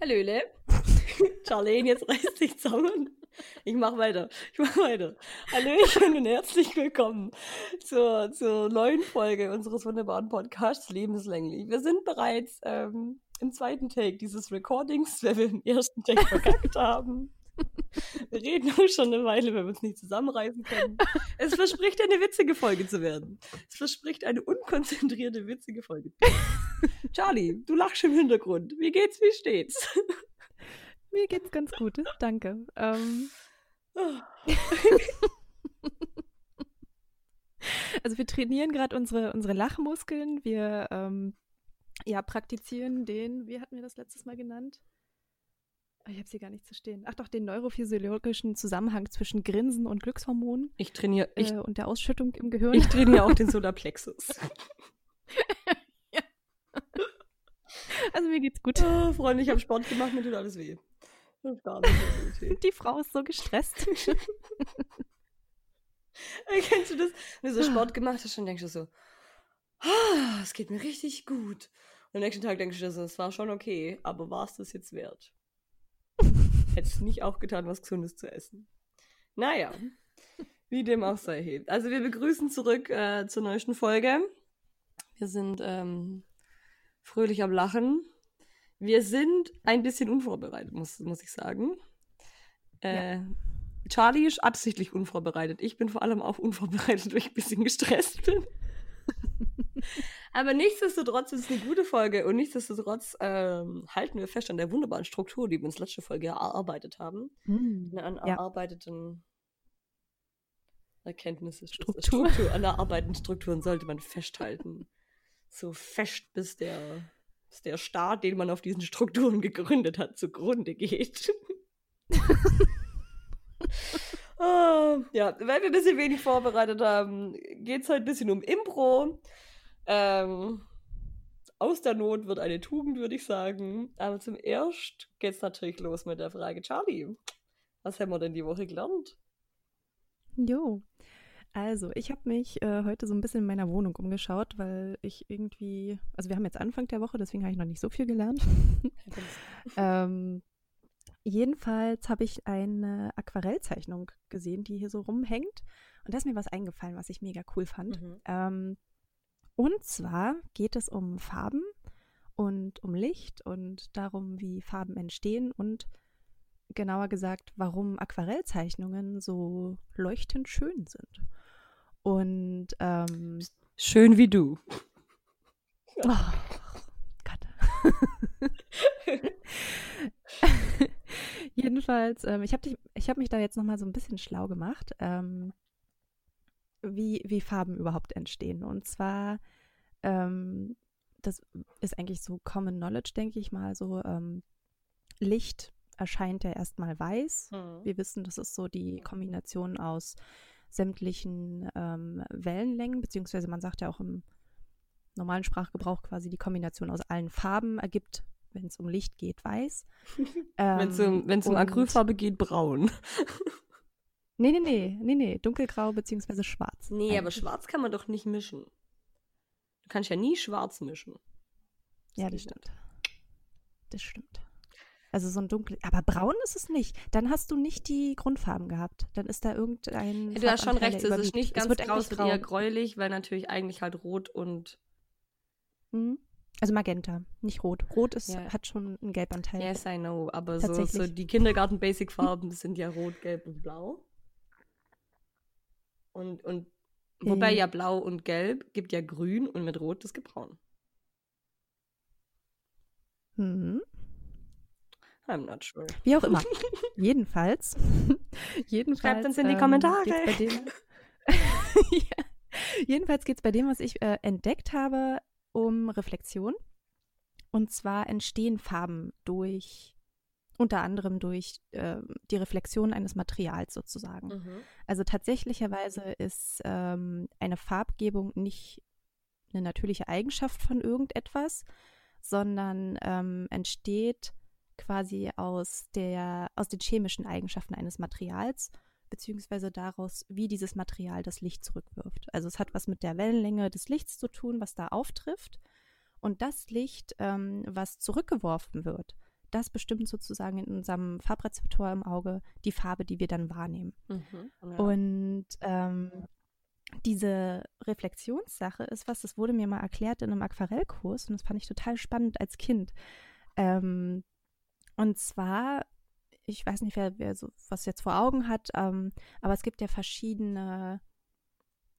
Hallöle. Charlene, jetzt reißt dich zusammen. Ich mach weiter. Ich mach weiter. Hallöchen und herzlich willkommen zur, zur neuen Folge unseres wunderbaren Podcasts Lebenslänglich. Wir sind bereits ähm, im zweiten Take dieses Recordings, weil wir im ersten Take verkackt haben. Wir reden schon eine Weile, wenn wir uns nicht zusammenreißen können. Es verspricht eine witzige Folge zu werden. Es verspricht eine unkonzentrierte, witzige Folge. Charlie, du lachst im Hintergrund. Wie geht's, wie steht's? Mir geht's ganz gut, danke. Ähm. also wir trainieren gerade unsere, unsere Lachmuskeln. Wir ähm, ja, praktizieren den, wie hatten wir das letztes Mal genannt? Ich habe sie gar nicht zu stehen. Ach doch, den neurophysiologischen Zusammenhang zwischen Grinsen und Glückshormonen. Ich trainiere. Äh, und der Ausschüttung im Gehirn. Ich trainiere auch den Solarplexus. ja. Also mir geht's gut. Oh, Freunde, ich habe Sport gemacht, mir tut alles weh. Die Frau ist so gestresst. Kennst du das? Wenn du so Sport gemacht hast, dann denkst du so, ah, es geht mir richtig gut. Und am nächsten Tag denkst du so, es war schon okay, aber war es das jetzt wert? Hättest nicht auch getan, was Gesundes zu essen. Naja, wie dem auch sei. Also wir begrüßen zurück äh, zur neuesten Folge. Wir sind ähm, fröhlich am Lachen. Wir sind ein bisschen unvorbereitet, muss, muss ich sagen. Äh, ja. Charlie ist absichtlich unvorbereitet. Ich bin vor allem auch unvorbereitet, weil ich ein bisschen gestresst bin. Aber nichtsdestotrotz ist es eine gute Folge und nichtsdestotrotz ähm, halten wir fest an der wunderbaren Struktur, die wir uns letzte Folge erarbeitet haben. Hm. An ja. erarbeiteten Erkenntnisse. Struktur. Struktur. An erarbeiteten Strukturen sollte man festhalten. So fest, bis der, bis der Staat, den man auf diesen Strukturen gegründet hat, zugrunde geht. oh, ja, weil wir ein bisschen wenig vorbereitet haben, geht es halt ein bisschen um Impro. Ähm, aus der Not wird eine Tugend, würde ich sagen. Aber zum Erst geht es natürlich los mit der Frage, Charlie, was haben wir denn die Woche gelernt? Jo. Also, ich habe mich äh, heute so ein bisschen in meiner Wohnung umgeschaut, weil ich irgendwie, also wir haben jetzt Anfang der Woche, deswegen habe ich noch nicht so viel gelernt. ähm, jedenfalls habe ich eine Aquarellzeichnung gesehen, die hier so rumhängt. Und da ist mir was eingefallen, was ich mega cool fand. Mhm. Ähm, und zwar geht es um Farben und um Licht und darum, wie Farben entstehen und genauer gesagt, warum Aquarellzeichnungen so leuchtend schön sind. Und ähm, schön wie du. Oh, Gott. Jedenfalls, ähm, ich habe hab mich da jetzt noch mal so ein bisschen schlau gemacht. Ähm, wie, wie Farben überhaupt entstehen. Und zwar, ähm, das ist eigentlich so Common Knowledge, denke ich mal, so ähm, Licht erscheint ja erstmal weiß. Mhm. Wir wissen, das ist so die Kombination aus sämtlichen ähm, Wellenlängen, beziehungsweise man sagt ja auch im normalen Sprachgebrauch quasi die Kombination aus allen Farben ergibt, wenn es um Licht geht, weiß. wenn es um, um Acrylfarbe geht, braun. Nee, nee, nee, nee, nee, dunkelgrau bzw. schwarz. Nee, eigentlich. aber schwarz kann man doch nicht mischen. Du kannst ja nie schwarz mischen. Das ja, das stimmt. Nicht. Das stimmt. Also so ein dunkel, aber braun ist es nicht. Dann hast du nicht die Grundfarben gehabt. Dann ist da irgendein. Ja, du hast schon recht, es ist nicht ganz grau, es wird eher gräulich, weil natürlich eigentlich halt rot und. Mhm. Also Magenta, nicht rot. Rot ist, ja. hat schon einen Gelbanteil. Yes, I know. Aber so, so die Kindergarten-Basic-Farben sind ja rot, gelb und blau. Und, und wobei ja blau und gelb gibt ja grün und mit rot das gibt braun. Mhm. I'm not sure. Wie auch immer. jedenfalls. jedenfalls. Schreibt uns in die ähm, Kommentare. Ja. Jedenfalls geht es bei dem, was ich äh, entdeckt habe, um Reflexion. Und zwar entstehen Farben durch unter anderem durch äh, die Reflexion eines Materials sozusagen. Mhm. Also tatsächlicherweise ist ähm, eine Farbgebung nicht eine natürliche Eigenschaft von irgendetwas, sondern ähm, entsteht quasi aus, der, aus den chemischen Eigenschaften eines Materials, beziehungsweise daraus, wie dieses Material das Licht zurückwirft. Also es hat was mit der Wellenlänge des Lichts zu tun, was da auftrifft. Und das Licht, ähm, was zurückgeworfen wird, das bestimmt sozusagen in unserem Farbrezeptor im Auge die Farbe, die wir dann wahrnehmen. Mhm, ja. Und ähm, diese Reflexionssache ist was, das wurde mir mal erklärt in einem Aquarellkurs und das fand ich total spannend als Kind. Ähm, und zwar, ich weiß nicht, wer, wer so was jetzt vor Augen hat, ähm, aber es gibt ja verschiedene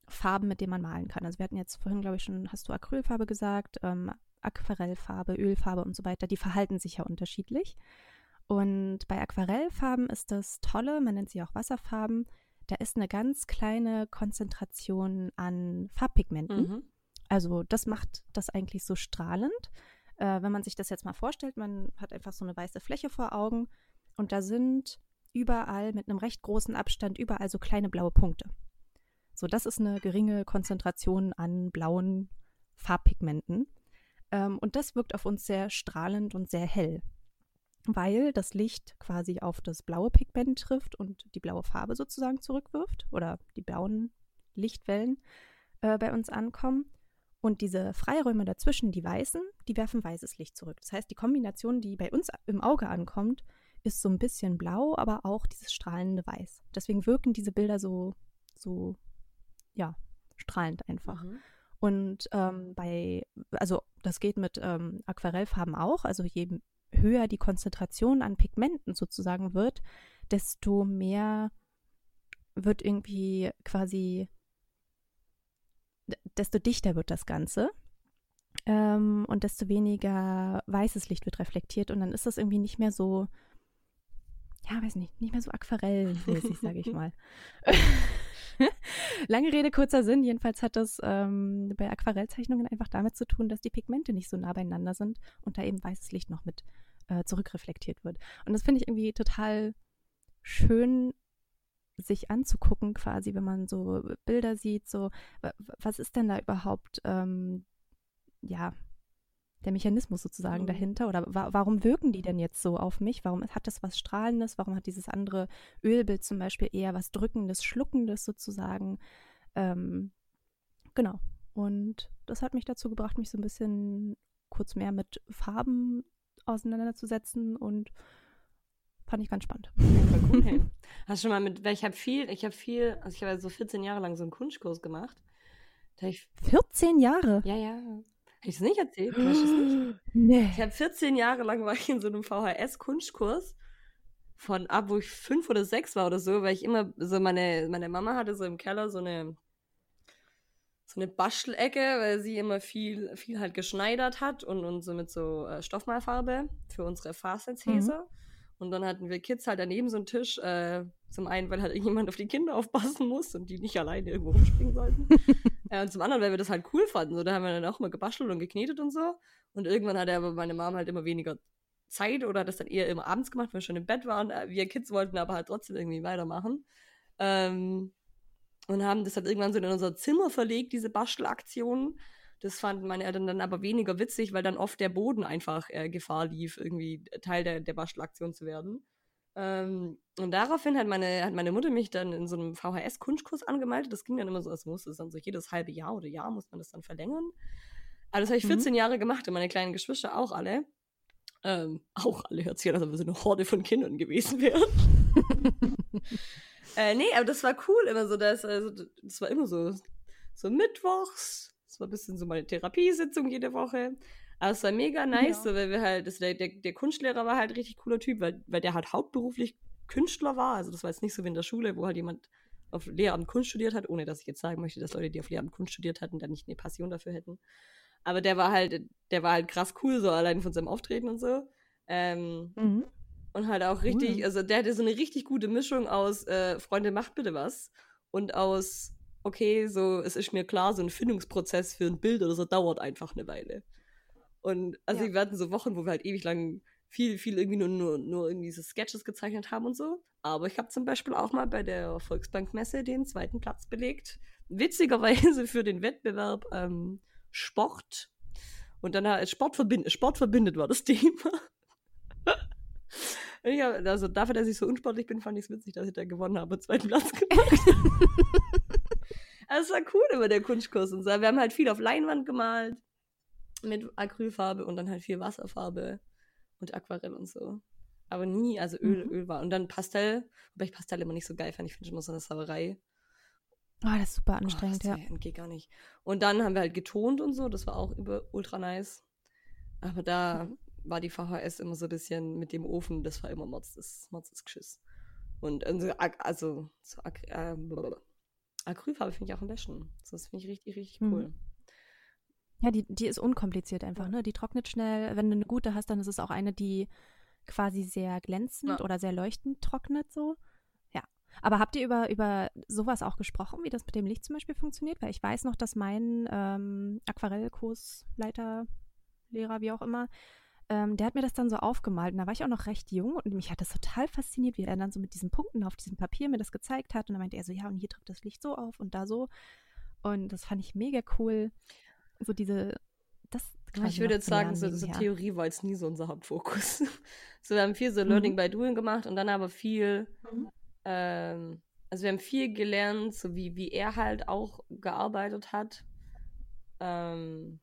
Farben, mit denen man malen kann. Also wir hatten jetzt vorhin, glaube ich, schon, hast du Acrylfarbe gesagt, ähm, Aquarellfarbe, Ölfarbe und so weiter, die verhalten sich ja unterschiedlich. Und bei Aquarellfarben ist das Tolle, man nennt sie auch Wasserfarben, da ist eine ganz kleine Konzentration an Farbpigmenten. Mhm. Also das macht das eigentlich so strahlend. Äh, wenn man sich das jetzt mal vorstellt, man hat einfach so eine weiße Fläche vor Augen und da sind überall mit einem recht großen Abstand überall so kleine blaue Punkte. So, das ist eine geringe Konzentration an blauen Farbpigmenten. Ähm, und das wirkt auf uns sehr strahlend und sehr hell, weil das Licht quasi auf das blaue Pigment trifft und die blaue Farbe sozusagen zurückwirft oder die blauen Lichtwellen äh, bei uns ankommen. Und diese Freiräume dazwischen, die weißen, die werfen weißes Licht zurück. Das heißt, die Kombination, die bei uns im Auge ankommt, ist so ein bisschen blau, aber auch dieses strahlende Weiß. Deswegen wirken diese Bilder so, so ja, strahlend einfach. Mhm. Und ähm, bei, also das geht mit ähm, Aquarellfarben auch, also je höher die Konzentration an Pigmenten sozusagen wird, desto mehr wird irgendwie quasi, desto dichter wird das Ganze. Ähm, und desto weniger weißes Licht wird reflektiert und dann ist das irgendwie nicht mehr so, ja, weiß nicht, nicht mehr so aquarellmäßig, sage ich mal. Lange Rede, kurzer Sinn. Jedenfalls hat das ähm, bei Aquarellzeichnungen einfach damit zu tun, dass die Pigmente nicht so nah beieinander sind und da eben weißes Licht noch mit äh, zurückreflektiert wird. Und das finde ich irgendwie total schön, sich anzugucken, quasi, wenn man so Bilder sieht, so, was ist denn da überhaupt, ähm, ja, der Mechanismus sozusagen mhm. dahinter? Oder wa warum wirken die denn jetzt so auf mich? Warum hat das was Strahlendes? Warum hat dieses andere Ölbild zum Beispiel eher was Drückendes, Schluckendes sozusagen? Ähm, genau. Und das hat mich dazu gebracht, mich so ein bisschen kurz mehr mit Farben auseinanderzusetzen und fand ich ganz spannend. cool. Hast du schon mal mit, weil ich habe viel, ich habe viel, also ich habe so 14 Jahre lang so einen Kunstkurs gemacht. Ich, 14 Jahre? Ja, ja. Habe ich das nicht erzählt? Ich, nicht. Nee. ich habe 14 Jahre lang war ich in so einem VHS-Kunstkurs von ab, wo ich fünf oder sechs war oder so, weil ich immer so meine, meine Mama hatte so im Keller so eine so eine Bastelecke, weil sie immer viel, viel halt geschneidert hat und, und so mit so äh, Stoffmalfarbe für unsere Fastenzhäser. Mhm. Und dann hatten wir Kids halt daneben so einen Tisch. Äh, zum einen, weil halt irgendjemand auf die Kinder aufpassen muss und die nicht alleine irgendwo rumspringen sollten. äh, und zum anderen, weil wir das halt cool fanden. So, da haben wir dann auch mal gebastelt und geknetet und so. Und irgendwann hatte aber meine Mom halt immer weniger Zeit oder hat das dann eher immer abends gemacht, wenn wir schon im Bett waren. Äh, wir Kids wollten aber halt trotzdem irgendwie weitermachen. Ähm, und haben das halt irgendwann so in unser Zimmer verlegt, diese Bastelaktionen. Das fanden meine Eltern dann aber weniger witzig, weil dann oft der Boden einfach äh, Gefahr lief, irgendwie Teil der, der Bastelaktion zu werden. Ähm, und daraufhin hat meine, hat meine Mutter mich dann in so einem VHS-Kunstkurs angemeldet. Das ging dann immer so, als musste es dann so jedes halbe Jahr oder Jahr muss man das dann verlängern. Aber das habe ich 14 mhm. Jahre gemacht und meine kleinen Geschwister auch alle. Ähm, auch alle hört sich an, als ob wir so eine Horde von Kindern gewesen wären. äh, nee, aber das war cool immer so. Das, also, das war immer so, so mittwochs, war ein bisschen so meine Therapiesitzung jede Woche. Aber es war mega nice, ja. so, weil wir halt, das, der, der, Kunstlehrer war halt richtig cooler Typ, weil, weil der halt hauptberuflich Künstler war. Also das war jetzt nicht so wie in der Schule, wo halt jemand auf Lehramt Kunst studiert hat, ohne dass ich jetzt sagen möchte, dass Leute, die auf Lehramt Kunst studiert hatten, dann nicht eine Passion dafür hätten. Aber der war halt, der war halt krass cool, so allein von seinem Auftreten und so. Ähm, mhm. Und halt auch richtig, cool. also der hatte so eine richtig gute Mischung aus äh, Freunde, macht bitte was und aus okay, so, es ist mir klar, so ein Findungsprozess für ein Bild oder so dauert einfach eine Weile. Und also ja. wir hatten so Wochen, wo wir halt ewig lang viel, viel irgendwie nur, nur, nur irgendwie so Sketches gezeichnet haben und so. Aber ich habe zum Beispiel auch mal bei der Volksbankmesse den zweiten Platz belegt. Witzigerweise für den Wettbewerb ähm, Sport. Und dann halt Sport, verbind Sport verbindet war das Thema. hab, also dafür, dass ich so unsportlich bin, fand ich es witzig, dass ich da gewonnen habe zweiten Platz gemacht. Also es war cool immer der Kunstkurs und so. Wir haben halt viel auf Leinwand gemalt mit Acrylfarbe und dann halt viel Wasserfarbe. und Aquarell und so. Aber nie, also Öl, Mhm. Öl war. Und dann Pastell, wobei ich Pastell immer nicht so geil fand. Ich finde immer so eine Sauerei. Oh, das ist super Oh, anstrengend, das ja. geht gar nicht. Und dann haben wir halt getont und so, das war auch über ultra nice. Aber da Mhm. war die VHS immer so ein bisschen mit dem Ofen, das war immer Mords, das Mords ist Geschiss. Und also, also so äh. Acrylfarbe finde ich auch am besten. Das finde ich richtig, richtig Mhm. Ja, die, die ist unkompliziert einfach, Ja. ne? Die trocknet schnell. Wenn du eine gute hast, dann ist es auch eine, die quasi sehr glänzend Ja. oder sehr leuchtend trocknet so. Ja. Aber habt ihr über, über sowas auch gesprochen, wie das mit dem Licht zum Beispiel funktioniert? Weil ich weiß noch, dass mein ähm, Aquarellkursleiter, Lehrer, wie auch immer, ähm, der hat mir das dann so aufgemalt. Und da war ich auch noch recht jung und mich hat das total fasziniert, wie er dann so mit diesen Punkten auf diesem Papier mir das gezeigt hat. Und dann meinte er so, ja, und hier trifft das Licht so auf und da so. Und das fand ich mega cool. So diese, das quasi ich würde jetzt sagen, so, so. Theorie war jetzt nie so unser Hauptfokus. so, wir haben viel so Mhm. Learning by Doing gemacht und dann aber viel, Mhm. ähm, also wir haben viel gelernt, so wie, wie er halt auch gearbeitet hat. Ähm,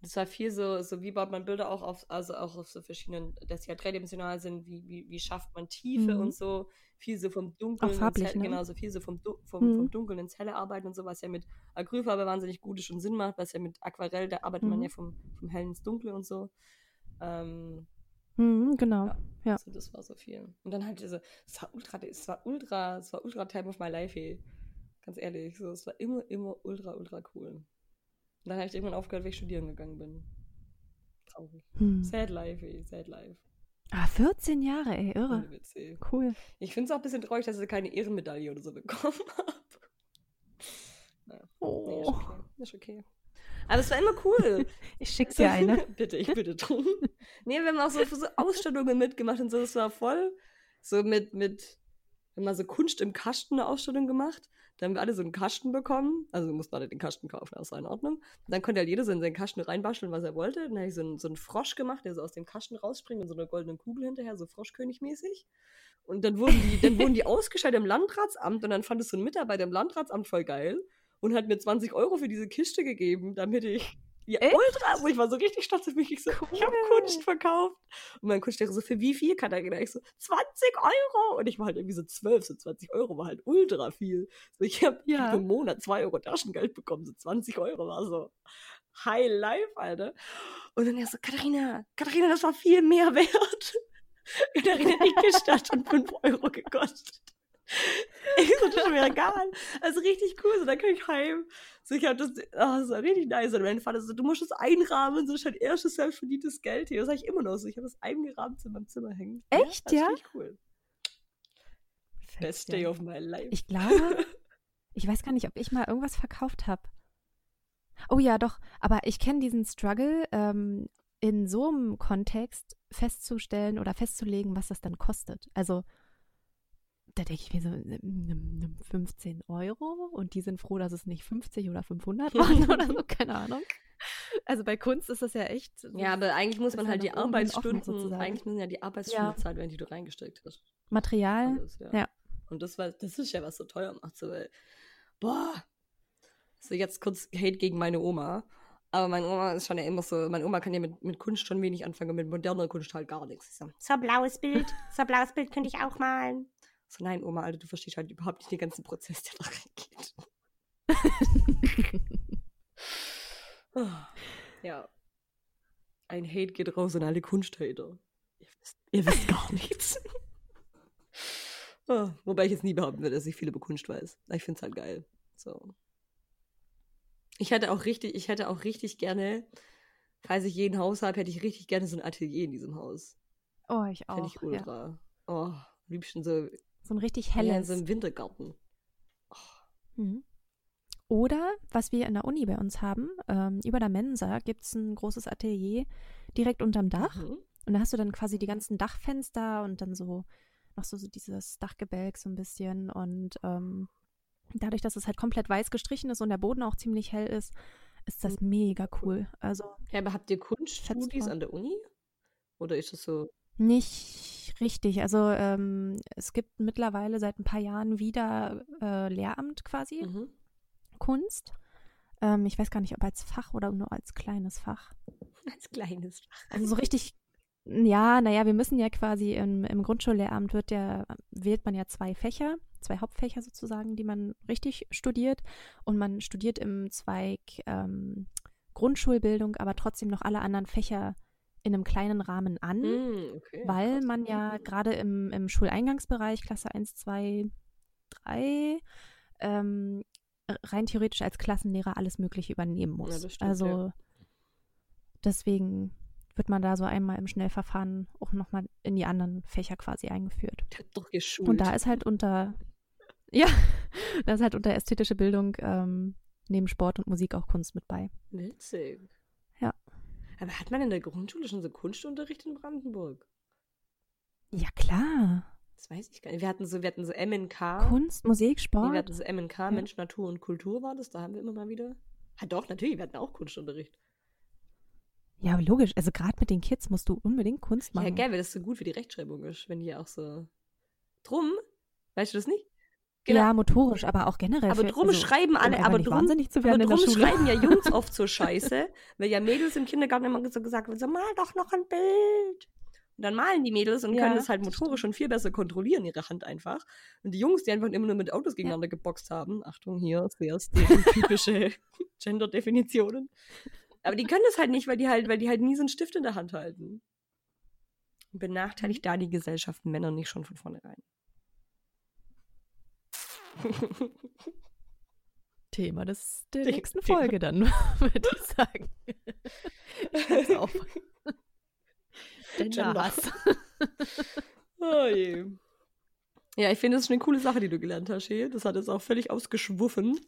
das war viel so, so wie baut man Bilder auch auf, also auch auf so verschiedenen, dass sie halt dreidimensional sind, wie, wie, wie schafft man Tiefe Mhm. und so, viel so vom Dunkeln ins farblich, Helle, ne? genau, so viel so vom, vom, Mhm. vom Dunkeln ins Helle arbeiten und so, was ja mit Acrylfarbe wahnsinnig gut ist und Sinn macht, was ja mit Aquarell, da arbeitet man Mhm. ja vom, vom Hellen ins Dunkle und so. Ähm, Mhm, genau. Ja. Ja. also das war so viel. Und dann halt diese, es war ultra, es war ultra, es war ultra Time of my life, ey. Ganz ehrlich, so, es war immer, immer ultra, ultra cool. Und dann habe ich irgendwann aufgehört, weil ich studieren gegangen bin. Traurig. Hm. Sad life, ey, sad life. Ah, 14 Jahre, ey, irre. Cool. Ich finde es auch ein bisschen traurig, dass ich keine Ehrenmedaille oder so bekommen habe. Nee, Oh. ist okay. Ist okay. Aber es war immer cool. Ich schick dir eine. bitte, ich bitte drum. Nee, wir haben auch so, so Ausstellungen mitgemacht und so, das war voll so mit, mit, haben mal so Kunst im Kasten eine Ausstellung gemacht. Da haben wir alle so einen Kasten bekommen. Also mussten alle den Kasten kaufen, das war in Ordnung. Und dann konnte halt jeder so in seinen Kasten reinbasteln, was er wollte. Dann habe ich so einen, so einen Frosch gemacht, der so aus dem Kasten rausspringt und so eine goldene Kugel hinterher, so Froschkönig-mäßig. Und dann wurden die, dann wurden die ausgeschaltet im Landratsamt und dann fand es so ein Mitarbeiter im Landratsamt voll geil und hat mir 20 Euro für diese Kiste gegeben, damit ich ja, Echt? ultra, wo ich war so richtig stolz auf mich. Ich so, ich habe Cool. Kunst verkauft. Und mein Kunstlehrer so, für wie viel, Katharina? Ich so, 20 Euro. Und ich war halt irgendwie so 12, so 20 Euro war halt ultra viel. So, ich habe Ja. im Monat 2 Euro Taschengeld bekommen, so 20 Euro war so High Life, Alter. Und dann er so, Katharina, Katharina, das war viel mehr wert. Katharina, die Kiste hat schon 5 Euro gekostet. Ich so, das ist mir egal. Also richtig cool, so dann kann ich heim. So, ich hab das, ah, das war richtig nice. Und mein Vater so, du musst das einrahmen, so ist dein erstes selbstverdientes Geld hier. Das sag ich immer noch so. Ich habe das eingerahmt in meinem Zimmer hängen. Echt, das ja? ist richtig cool. Best day of my life. Ich glaube, ich weiß gar nicht, ob ich mal irgendwas verkauft habe. Oh ja, doch. Aber ich kenne diesen Struggle, ähm, in so einem Kontext festzustellen oder festzulegen, was das dann kostet. Also da denke ich mir so, nimm- nimm- nimm 15 Euro und die sind froh, dass es nicht 50 oder 500 waren oder so, keine Ahnung. Also bei Kunst ist das ja echt. ja, aber eigentlich muss man halt die offen Arbeitsstunden, sozusagen. eigentlich müssen ja die Arbeitsstunden Ja. bezahlt werden, die du reingesteckt hast. Material. Alles, ja. ja. Und das war, das ist ja, was so teuer macht, so, weil, boah, so jetzt kurz Hate gegen meine Oma. Aber meine Oma ist schon ja immer so, meine Oma kann ja mit, mit Kunst schon wenig anfangen, mit moderner Kunst halt gar nichts. Ich so, So ein blaues Bild. So ein blaues Bild könnte ich auch malen. So, nein, Oma, Alter, du verstehst halt überhaupt nicht den ganzen Prozess, der da reingeht. Ja. Ein Hate geht raus an alle Kunsthater. Ihr wisst, ihr wisst gar nichts. Ah, wobei ich jetzt nie behaupten würde, dass ich viel über Kunst weiß. Ich finde es halt geil. So. Ich hätte auch richtig, ich hätte auch richtig gerne, falls ich jeden Haus habe, hätte ich richtig gerne so ein Atelier in diesem Haus. Oh, ich Fände auch. ich ja. ultra. Oh, am liebsten so, So ein richtig ja, in helles. so einem Wintergarten. Mhm. Oder, was wir in der Uni bei uns haben, ähm, über der Mensa gibt es ein großes Atelier direkt unterm Dach. Mhm. Und da hast du dann quasi die ganzen Dachfenster und dann so noch so, so dieses Dachgebälk so ein bisschen. Und ähm, dadurch, dass es halt komplett weiß gestrichen ist und der Boden auch ziemlich hell ist, ist das mega cool. Also Ja, aber habt ihr Kunststudis vor. an der Uni? Oder ist das so? nicht richtig. Also ähm, es gibt mittlerweile seit ein paar Jahren wieder äh, Lehramt quasi. Mhm. Kunst. Ähm, ich weiß gar nicht, ob als Fach oder nur als kleines Fach. Als kleines Fach. Also so richtig, Ja, naja, wir müssen ja quasi im, im Grundschullehramt wird ja, wählt man ja zwei Fächer, zwei Hauptfächer sozusagen, die man richtig studiert. Und man studiert im Zweig ähm, Grundschulbildung, aber trotzdem noch alle anderen Fächer in einem kleinen Rahmen an, Hm, okay. weil man ja gerade im, im Schuleingangsbereich, Klasse 1, 2, 3, ähm, rein theoretisch als Klassenlehrer alles Mögliche übernehmen muss. Ja, das stimmt, also ja. deswegen wird man da so einmal im Schnellverfahren auch nochmal in die anderen Fächer quasi eingeführt. Doch geschult. Und da ist halt unter, ja, da ist halt unter ästhetische Bildung ähm, neben Sport und Musik auch Kunst mit bei. Witzig. Ja. Aber hat man in der Grundschule schon so Kunstunterricht in Brandenburg? Ja, klar. Das weiß ich gar nicht. Wir hatten so, wir hatten so MNK. Kunst, Musik, Nee, Sport. wir hatten so MNK, Mensch, Natur und Kultur war das. Da haben wir immer mal wieder. Ah, doch, natürlich, wir hatten auch Kunstunterricht. Ja, logisch. Also gerade mit den Kids musst du unbedingt Kunst machen. Ja, gell, weil das so gut für die Rechtschreibung ist, wenn die auch so. Drum, weißt du das nicht? Ja, motorisch, aber auch generell. Aber drum also, schreiben alle, aber drum, wahnsinnig zu aber werden der drum schreiben ja Jungs oft so scheiße, weil ja Mädels im Kindergarten immer so gesagt wird, so mal doch noch ein Bild. Und dann malen die Mädels und Ja, können das halt motorisch schon viel besser kontrollieren, ihre Hand einfach. Und die Jungs, die einfach immer nur mit Autos gegeneinander geboxt haben, Achtung, hier, sehr stereotypische Gender-Definitionen. Aber die können das halt nicht, weil die halt, weil die halt nie so einen Stift in der Hand halten. Benachteiligt da die Gesellschaft Männer nicht schon von vornherein. Thema des, der The- nächsten Thema. Folge dann, würde ich sagen. Ich schreib's auf. Gender. Genderhass. Oh je. Ja, ich finde, das ist eine coole Sache, die du gelernt hast, hier. Das hat jetzt auch völlig ausgeschwuffen.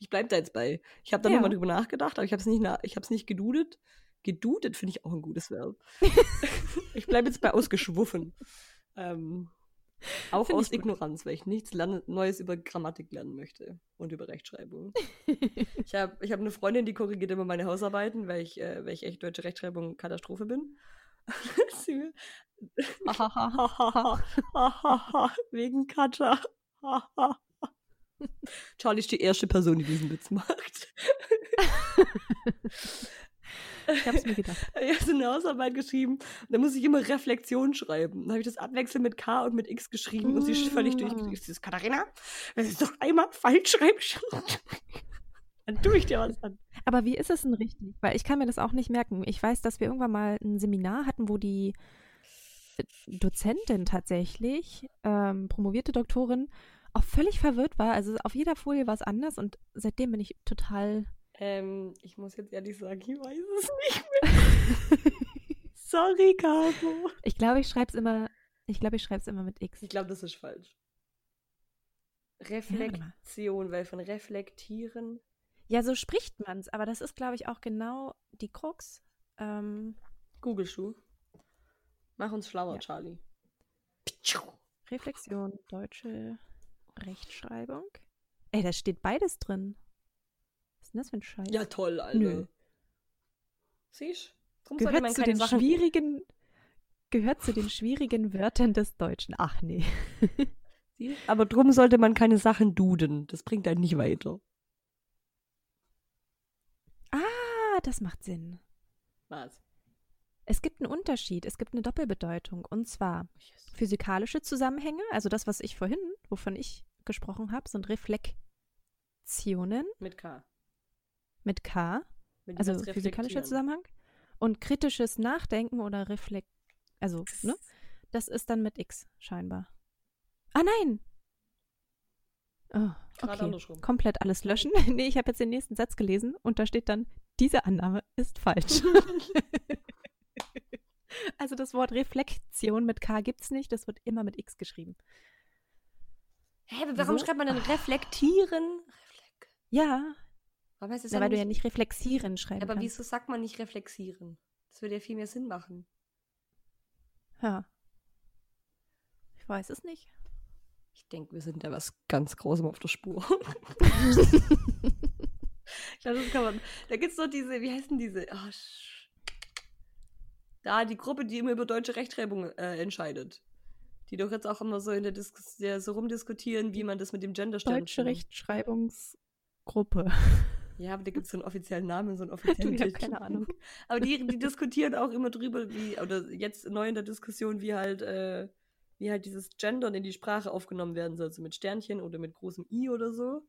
Ich bleib da jetzt bei. Ich habe da Ja. nochmal drüber nachgedacht, aber ich habe es nicht, na ich hab's nicht gedudet. Gedudet finde ich auch ein gutes Verb. ich bleibe jetzt bei ausgeschwuffen. Ähm, auch Find aus. Ignoranz, weil ich nichts lernen, Neues über Grammatik lernen möchte und über Rechtschreibung. Ich habe ich hab eine Freundin, die korrigiert immer meine Hausarbeiten, weil ich, äh, weil ich echt deutsche Rechtschreibung Katastrophe bin. Wegen Katja. Charlie ist die erste Person, die diesen Witz macht. Ich hab's mir gedacht. Ich habe so eine Hausarbeit geschrieben. Da muss ich immer Reflexion schreiben. Dann habe ich das abwechselnd mit K und mit X geschrieben und sie ist völlig Mm. durchgedreht. Sie ist Katharina, wenn du es doch einmal falsch schreibst, dann tue ich dir was an. Aber wie ist es denn richtig? Weil ich kann mir das auch nicht merken. Ich weiß, dass wir irgendwann mal ein Seminar hatten, wo die Dozentin tatsächlich, ähm, promovierte Doktorin, auch völlig verwirrt war. Also auf jeder Folie war es anders und seitdem bin ich total. Ähm, ich muss jetzt ehrlich sagen, ich weiß es nicht mehr. Sorry, Caro. Ich glaube, ich schreibe es immer. Ich glaube, ich schreibe es immer mit X. Ich glaube, das ist falsch. Reflexion, weil von reflektieren. Ja, so spricht man es, aber das ist, glaube ich, auch genau die Krux. Ähm, Google-Schuh. Mach uns schlauer, Ja. Charlie. Reflexion, deutsche Rechtschreibung. Ey, da steht beides drin. Was ist denn das für ein Scheiß? Ja, toll, Alter. Nö. Siehst Drum sollte gehört man zu den Sachen. schwierigen gehört zu den schwierigen Wörtern des Deutschen. Ach nee. Aber drum sollte man keine Sachen duden. Das bringt einen nicht weiter. Ah, das macht Sinn. Was? Es gibt einen Unterschied, es gibt eine Doppelbedeutung und zwar physikalische Zusammenhänge, also das, was ich vorhin, wovon ich gesprochen habe, sind Reflexionen Mit K. mit K, Mit also physikalischer Reflektieren. Zusammenhang und kritisches Nachdenken oder Reflekt, also ne, das ist dann mit X scheinbar. Ah nein. Oh, okay. Komplett alles löschen. nee, ich habe jetzt den nächsten Satz gelesen und da steht dann, diese Annahme ist falsch. also das Wort Reflexion mit K gibt's nicht, das wird immer mit X geschrieben. Hä, aber warum So? schreibt man dann reflektieren? Reflek. Ja, Aber es ist na, ja weil du ja nicht, nicht reflexieren schreiben aber kannst. wieso sagt man nicht reflexieren? Das würde ja viel mehr Sinn machen. Ja. Ich weiß es nicht. Ich denke, wir sind da was ganz Großem auf der Spur. ich glaube, das kann man. Da gibt es doch diese, wie heißen diese? Sch- da, die Gruppe, die immer über deutsche Rechtschreibung äh, entscheidet. Die doch jetzt auch immer so in der Diskussion so rumdiskutieren, wie man das mit dem Gender Deutsche Rechtschreibungsgruppe. Ja, aber da gibt es so einen offiziellen Namen, so einen Du, offiziellen ich habe Titel. keine Ahnung. Aber die, die diskutieren auch immer drüber, wie, oder jetzt neu in der Diskussion, wie halt, äh, wie halt dieses Gendern in die Sprache aufgenommen werden soll, so mit Sternchen oder mit großem I oder so.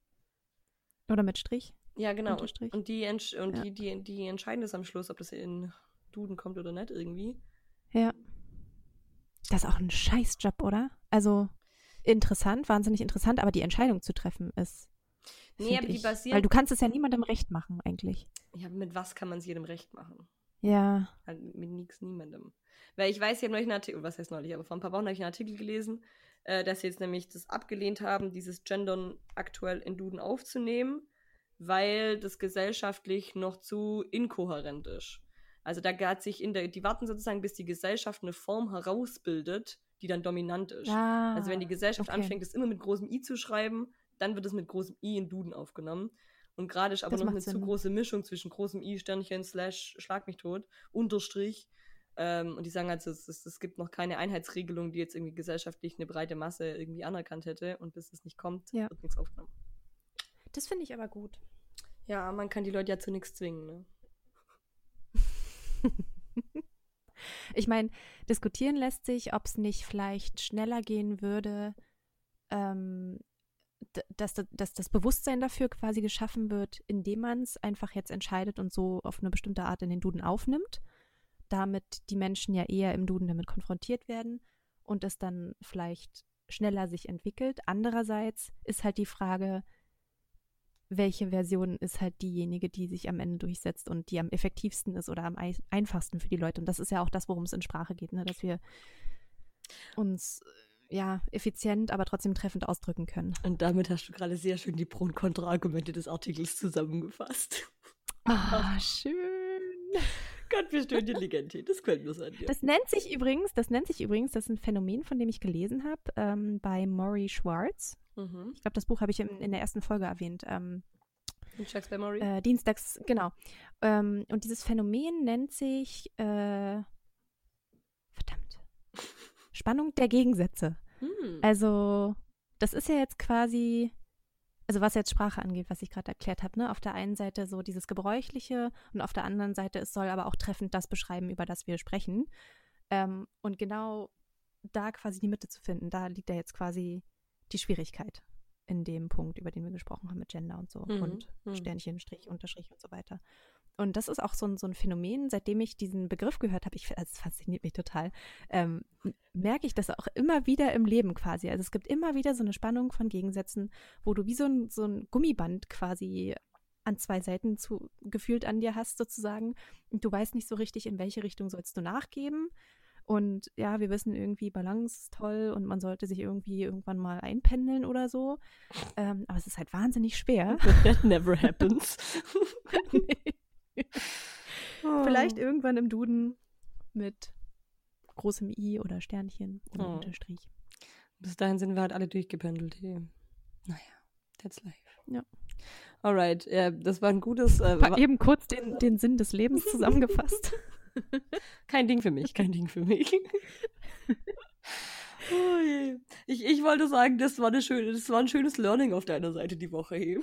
Oder mit Strich. Ja, genau. Und, Unterstrich. und, die, und Ja. die, die, die entscheiden das am Schluss, ob das in Duden kommt oder nicht irgendwie. Ja. Das ist auch ein Scheißjob, oder? Also interessant, wahnsinnig interessant, aber die Entscheidung zu treffen ist. Nee, aber die basieren- Weil du kannst es ja niemandem recht machen, eigentlich. Ja, mit was kann man es jedem recht machen? Ja. Halt mit nix, niemandem. Weil ich weiß, ich habe neulich einen Artikel, was heißt neulich, aber vor ein paar Wochen habe ich einen Artikel gelesen, äh, dass sie jetzt nämlich das abgelehnt haben, dieses Gendern aktuell in Duden aufzunehmen, weil das gesellschaftlich noch zu inkohärent ist. Also da hat sich in der, die warten sozusagen, bis die Gesellschaft eine Form herausbildet, die dann dominant ist. Ah, Also wenn die Gesellschaft okay. anfängt, es immer mit großem I zu schreiben, dann wird es mit großem I in Duden aufgenommen. Und gerade ist aber Das noch eine zu Sinn. große Mischung zwischen großem I, Sternchen, Slash, Schlag mich tot, Unterstrich. Ähm, und die sagen also, es, es, es gibt noch keine Einheitsregelung, die jetzt irgendwie gesellschaftlich eine breite Masse irgendwie anerkannt hätte. Und bis es nicht kommt, Ja. wird nichts aufgenommen. Das finde ich aber gut. Ja, man kann die Leute ja zu nichts zwingen. Ne? Ich meine, diskutieren lässt sich, ob es nicht vielleicht schneller gehen würde, ähm, dass, da- dass das Bewusstsein dafür quasi geschaffen wird, indem man es einfach jetzt entscheidet und so auf eine bestimmte Art in den Duden aufnimmt, damit die Menschen ja eher im Duden damit konfrontiert werden und es dann vielleicht schneller sich entwickelt. Andererseits ist halt die Frage, welche Version ist halt diejenige, die sich am Ende durchsetzt und die am effektivsten ist oder am ei- einfachsten für die Leute. Und das ist ja auch das, worum es in Sprache geht, ne? dass wir uns ja effizient, aber trotzdem treffend ausdrücken können. Und damit hast du gerade sehr schön die Pro- und Kontra-Argumente des Artikels zusammengefasst. Ah, schön. Gott, bist du intelligent. hier. Das gefällt mir so an dir. Das nennt sich übrigens, das nennt sich übrigens, das ist ein Phänomen, von dem ich gelesen habe, ähm, bei Maury Schwartz. mhm. Ich glaube, das Buch habe ich in, in der ersten Folge erwähnt. Ähm, Und Chuck's Memory? äh, dienstags, genau. Ähm, und dieses Phänomen nennt sich, äh, verdammt, Spannung der Gegensätze. Hm. Also, das ist ja jetzt quasi, also was jetzt Sprache angeht, was ich gerade erklärt habe, ne? Auf der einen Seite so dieses Gebräuchliche und auf der anderen Seite, es soll aber auch treffend das beschreiben, über das wir sprechen. Ähm, und genau da quasi die Mitte zu finden, da liegt ja jetzt quasi die Schwierigkeit in dem Punkt, über den wir gesprochen haben mit Gender und so Mhm, und mhm. Sternchen, Strich, Unterstrich und so weiter. Und das ist auch so ein, so ein Phänomen, seitdem ich diesen Begriff gehört habe, ich, also es fasziniert mich total, ähm, merke ich das auch immer wieder im Leben quasi. Also es gibt immer wieder so eine Spannung von Gegensätzen, wo du wie so ein, so ein Gummiband quasi an zwei Seiten zu, gefühlt an dir hast sozusagen. Und du weißt nicht so richtig, in welche Richtung sollst du nachgeben. Und ja, wir wissen irgendwie, Balance ist toll und man sollte sich irgendwie irgendwann mal einpendeln oder so. Ähm, aber es ist halt wahnsinnig schwer. That never happens. Vielleicht irgendwann im Duden mit großem I oder Sternchen oder Oh. Unterstrich. Bis dahin sind wir halt alle durchgependelt. Hey. Naja, that's life. Ja. Alright, ja, das war ein gutes. Äh, war eben kurz den, den Sinn des Lebens zusammengefasst. kein Ding für mich, kein Ding für mich. oh je. ich, ich wollte sagen, das war, eine schöne, das war ein schönes Learning auf deiner Seite die Woche.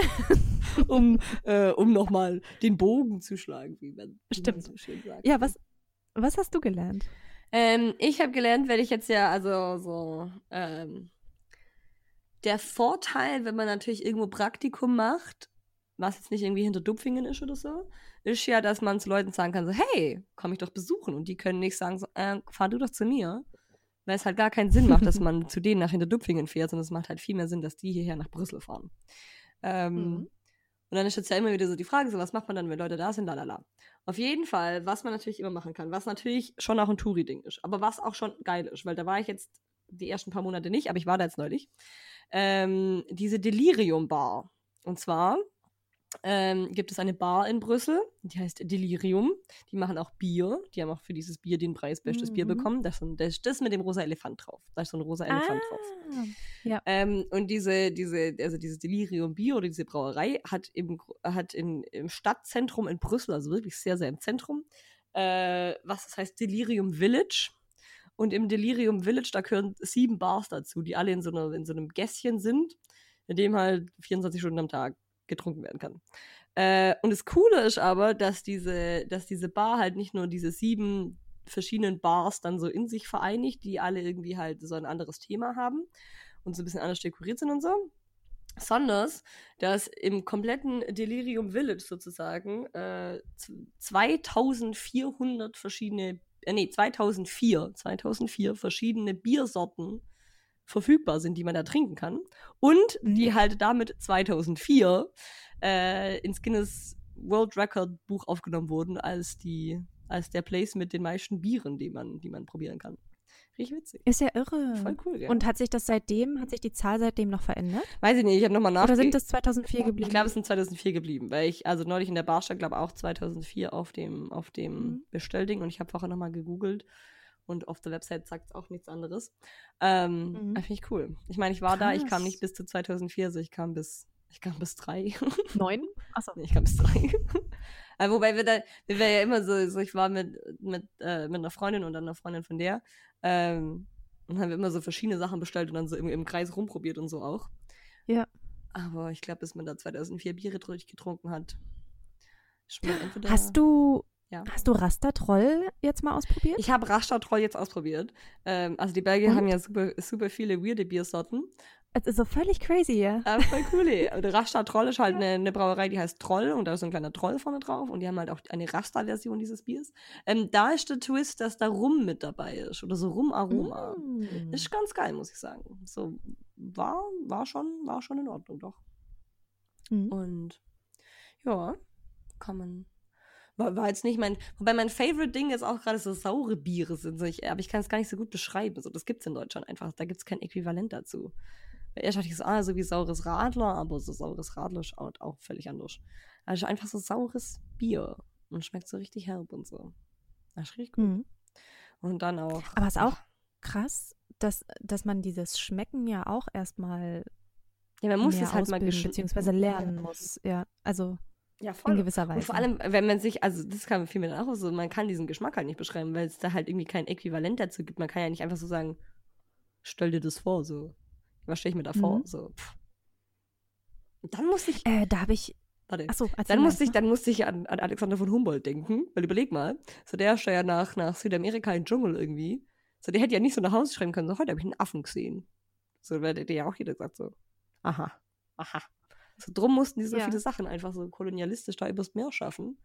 Um äh, um nochmal den Bogen zu schlagen, wie man, wie man Stimmt. so schön sagt. ja, was, was hast du gelernt? Ähm, ich habe gelernt, weil ich jetzt ja, also so, ähm, der Vorteil, wenn man natürlich irgendwo Praktikum macht, was jetzt nicht irgendwie hinter Dupfingen ist oder so, ist ja, dass man zu Leuten sagen kann, so, hey, komm mich doch besuchen. Und die können nicht sagen, so, äh, fahr du doch zu mir. Weil es halt gar keinen Sinn macht, dass man zu denen nach Hintertupfingen fährt, sondern es macht halt viel mehr Sinn, dass die hierher nach Brüssel fahren. Ähm, Mhm. Und dann ist jetzt ja immer wieder so die Frage, so, was macht man dann, wenn Leute da sind, lalala. Auf jeden Fall, was man natürlich immer machen kann, was natürlich schon auch ein Touri-Ding ist, aber was auch schon geil ist, weil da war ich jetzt die ersten paar Monate nicht, aber ich war da jetzt neulich, ähm, diese Delirium-Bar. Und zwar ähm, gibt es eine Bar in Brüssel, die heißt Delirium. Die machen auch Bier. Die haben auch für dieses Bier den Preis Bestes Bier Mhm. bekommen. Da ist, so ein, da ist das mit dem rosa Elefant drauf. Da ist so ein rosa Elefant drauf. ja. Ähm, und diese, diese, also dieses Delirium Bier oder diese Brauerei hat im, hat in, im Stadtzentrum in Brüssel, also wirklich sehr, sehr im Zentrum, äh, was das heißt Delirium Village. Und im Delirium Village, da gehören sieben Bars dazu, die alle in so, einer, in so einem Gässchen sind, in dem halt 24 Stunden am Tag getrunken werden kann. Äh, und das Coole ist aber, dass diese, dass diese Bar halt nicht nur diese sieben verschiedenen Bars dann so in sich vereinigt, die alle irgendwie halt so ein anderes Thema haben und so ein bisschen anders dekoriert sind und so, sondern dass im kompletten Delirium Village sozusagen äh, 2400 verschiedene, äh, nee, 2004, 2004 verschiedene Biersorten verfügbar sind, die man da trinken kann. Und die halt damit 2004 äh, ins Guinness World Record Buch aufgenommen wurden als die als der Place mit den meisten Bieren, die man, die man probieren kann. Richtig witzig. Ist ja irre. Voll cool, ja. Und hat sich das seitdem, hat sich die Zahl seitdem noch verändert? Weiß ich nicht, ich habe nochmal Oder nachgeguckt. sind es 2004 geblieben? Ich glaube, es sind 2004 geblieben, weil ich, also neulich in der Bar stand, glaube auch 2004 auf dem, auf dem Mhm. Bestellding und ich habe vorher nochmal gegoogelt und auf der Website sagt es auch nichts anderes. Ähm, Mhm. Finde ich cool. Ich meine, ich war da, ich kam Krass. nicht bis zu 2004, also ich kam bis, ich kam bis drei. Neun? Achso. Nee, ich kam bis drei. Aber wobei wir da, wir waren ja immer so, so ich war mit, mit, äh, mit einer Freundin und dann einer Freundin von der. Ähm, und haben wir immer so verschiedene Sachen bestellt und dann so im, im Kreis rumprobiert und so auch. Ja. Aber ich glaube, bis man da 2004 Biere durchgetrunken hat. Hast du, Ja. hast du Rastertroll jetzt mal ausprobiert? Ich habe Rastatroll jetzt ausprobiert. Ähm, also die Belgier Und? haben ja super, super viele weirde Biersorten. Es ist so völlig crazy, ja. Aber voll cool. Rasta Troll ist halt eine, eine Brauerei, die heißt Troll und da ist so ein kleiner Troll vorne drauf und die haben halt auch eine Rasta-Version dieses Biers. Ähm, da ist der Twist, dass da Rum mit dabei ist oder so Rum-Aroma. Mm. Ist ganz geil, muss ich sagen. So war, war, schon, war schon in Ordnung, doch. Mhm. Und ja, kann man. War, war jetzt nicht mein. Wobei mein Favorite-Ding jetzt auch gerade so saure Biere sind. So ich, aber ich kann es gar nicht so gut beschreiben. So, das gibt es in Deutschland einfach. Da gibt es kein Äquivalent dazu. Erst dachte ich so, ah, so wie saures Radler, aber so saures Radler ist auch, völlig anders. Also einfach so saures Bier. Und schmeckt so richtig herb und so. Das ist richtig gut. Mhm. Und dann auch. Aber es ist auch krass, dass, dass man dieses Schmecken ja auch erstmal Ja, man muss es halt mal beziehungsweise lernen muss. Ja, also Ja, in voll. gewisser Weise. Und vor allem, wenn man sich, also das kann viel dann auch so, man kann diesen Geschmack halt nicht beschreiben, weil es da halt irgendwie kein Äquivalent dazu gibt. Man kann ja nicht einfach so sagen, stell dir das vor, so. Was stelle ich mir da vor? Mhm. So. pff. Und dann musste ich, äh, da habe ich. warte, Achso, dann musste ich, dann musste ich an, an Alexander von Humboldt denken, weil überleg mal, so der ist ja nach, nach Südamerika in den Dschungel irgendwie. So, der hätte ja nicht so nach Hause schreiben können, so heute habe ich einen Affen gesehen. So, weil der, der ja auch jeder gesagt so, aha, aha. So drum mussten die so Ja. viele Sachen einfach so kolonialistisch da übers Meer schaffen,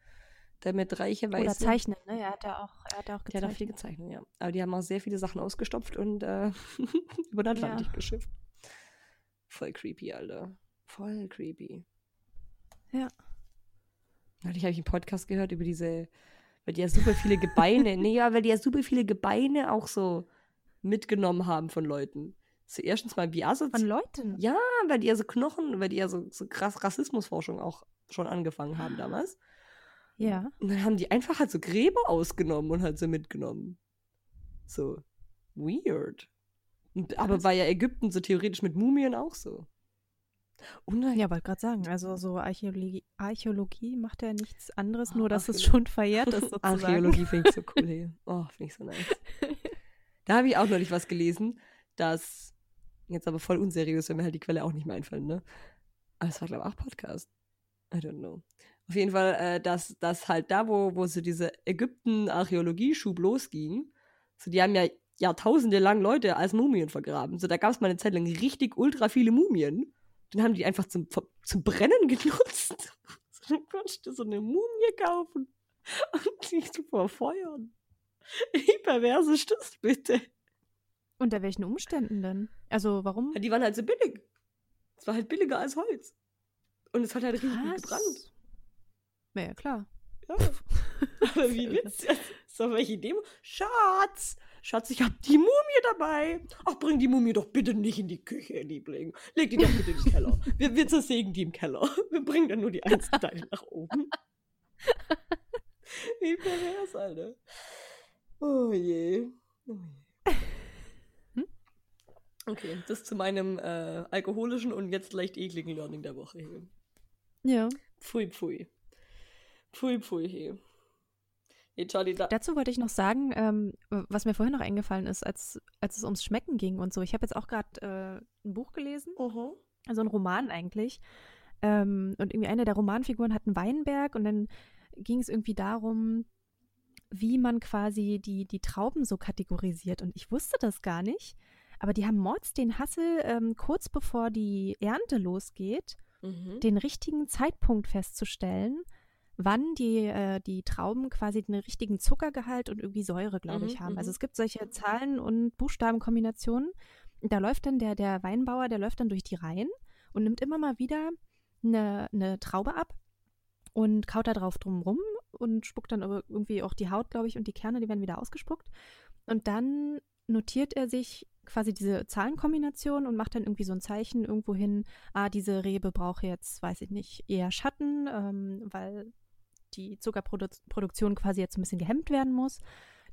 damit reiche Oder Weiße... zeichnen, ne? Er hat ja auch, er hat ja auch Der hat auch viel gezeichnet. gezeichnet, ja. Aber die haben auch sehr viele Sachen ausgestopft und äh, über den Atlantik Ja. geschifft. Voll creepy, Alter. Voll creepy. Ja. Neulich habe ich einen Podcast gehört über diese, weil die ja super viele Gebeine, nee, ja, weil die ja super viele Gebeine auch so mitgenommen haben von Leuten. So erstens mal wie Von asozial. Leuten. Ja, weil die ja so Knochen, weil die ja so, so krass Rassismusforschung auch schon angefangen haben damals. Ja. Und dann haben die einfach halt so Gräber ausgenommen und halt so mitgenommen. So weird. Und, aber war ja Ägypten so theoretisch mit Mumien auch so. Und Ja, wollte gerade sagen, also so Archäologie, Archäologie macht ja nichts anderes, Oh, nur dass es schon verjährt ist sozusagen. Archäologie finde ich so cool, hey. Oh, finde ich so nice. Da habe ich auch neulich was gelesen, das jetzt aber voll unseriös, wenn mir halt die Quelle auch nicht mehr einfällt, ne? Aber es war, glaube ich, auch Podcast. I don't know. Auf jeden Fall, äh, dass, dass halt da, wo, wo so diese Ägypten-Archäologie-Schub losging, so die haben ja Jahrtausende lang Leute als Mumien vergraben. So, da gab es mal eine Zeit lang richtig ultra viele Mumien. Dann haben die einfach zum, zum Brennen genutzt. So, dann konntest du so eine Mumie kaufen und die zu verfeuern. Wie pervers ist das bitte? Unter welchen Umständen denn? Also warum? Ja, die waren halt so billig. Es war halt billiger als Holz. Und es hat halt richtig gut gebrannt. Ja, ja, klar. Ja. Aber wie witzig. So, welche Demo? Schatz! Schatz, ich hab die Mumie dabei. Ach, bring die Mumie doch bitte nicht in die Küche, Liebling. Leg die doch bitte in den Keller. Wir, wir zersägen die im Keller. Wir bringen dann nur die Einzelteile nach oben. Wie pervers, Alter. Oh je. Oh je. Okay, das zu meinem äh, alkoholischen und jetzt leicht ekligen Learning der Woche hier. Ja. Pfui, pfui. Pfui, pfui, hey. Hey, Charlie, da. Dazu wollte ich noch sagen, ähm, was mir vorhin noch eingefallen ist, als, als es ums Schmecken ging und so. Ich habe jetzt auch gerade äh, ein Buch gelesen, Mhm. also ein Roman eigentlich. Ähm, und irgendwie eine der Romanfiguren hat einen Weinberg und dann ging es irgendwie darum, wie man quasi die, die Trauben so kategorisiert. Und ich wusste das gar nicht. Aber die haben Mords den Hassel, ähm, kurz bevor die Ernte losgeht, Mhm. den richtigen Zeitpunkt festzustellen, wann die, äh, die Trauben quasi den richtigen Zuckergehalt und irgendwie Säure, glaube ich, Mhm, haben. Also mhm. es gibt solche Zahlen- und Buchstabenkombinationen. Da läuft dann der, der Weinbauer, der läuft dann durch die Reihen und nimmt immer mal wieder eine, eine Traube ab und kaut da drauf drum rum und spuckt dann aber irgendwie auch die Haut, glaube ich, und die Kerne, die werden wieder ausgespuckt. Und dann notiert er sich quasi diese Zahlenkombination und macht dann irgendwie so ein Zeichen irgendwo hin, ah, diese Rebe braucht jetzt, weiß ich nicht, eher Schatten, ähm, weil die Zuckerproduktion quasi jetzt ein bisschen gehemmt werden muss.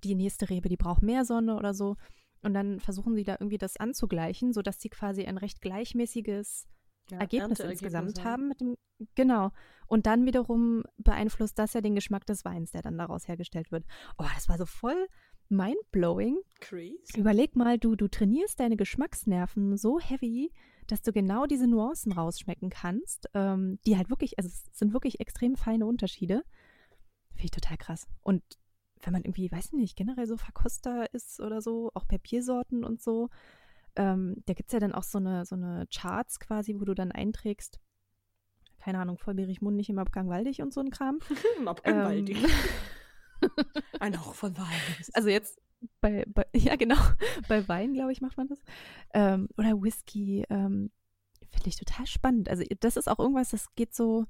Die nächste Rebe, die braucht mehr Sonne oder so. Und dann versuchen sie da irgendwie das anzugleichen, sodass sie quasi ein recht gleichmäßiges Ja, Ergebnis insgesamt haben mit dem genau und dann wiederum beeinflusst das ja den Geschmack des Weins, der dann daraus hergestellt wird. Oh, das war so voll mindblowing. Crazy. Überleg mal, du du trainierst deine Geschmacksnerven so heavy, dass du genau diese Nuancen rausschmecken kannst, ähm, die halt wirklich, also es sind wirklich extrem feine Unterschiede. Finde ich total krass. Und wenn man irgendwie, weiß nicht, generell so Verkoster ist oder so, auch bei Biersorten und so, ähm, da gibt es ja dann auch so eine, so eine Charts quasi, wo du dann einträgst, keine Ahnung, vollbeerig, mundig im Abgang waldig und so ein Kram. Im Abgang Ähm, waldig. Ein Hauch von Wein. Also jetzt bei, bei ja genau, bei Wein, glaube ich, macht man das. Ähm, oder Whisky, ähm, finde ich total spannend. Also das ist auch irgendwas, das geht so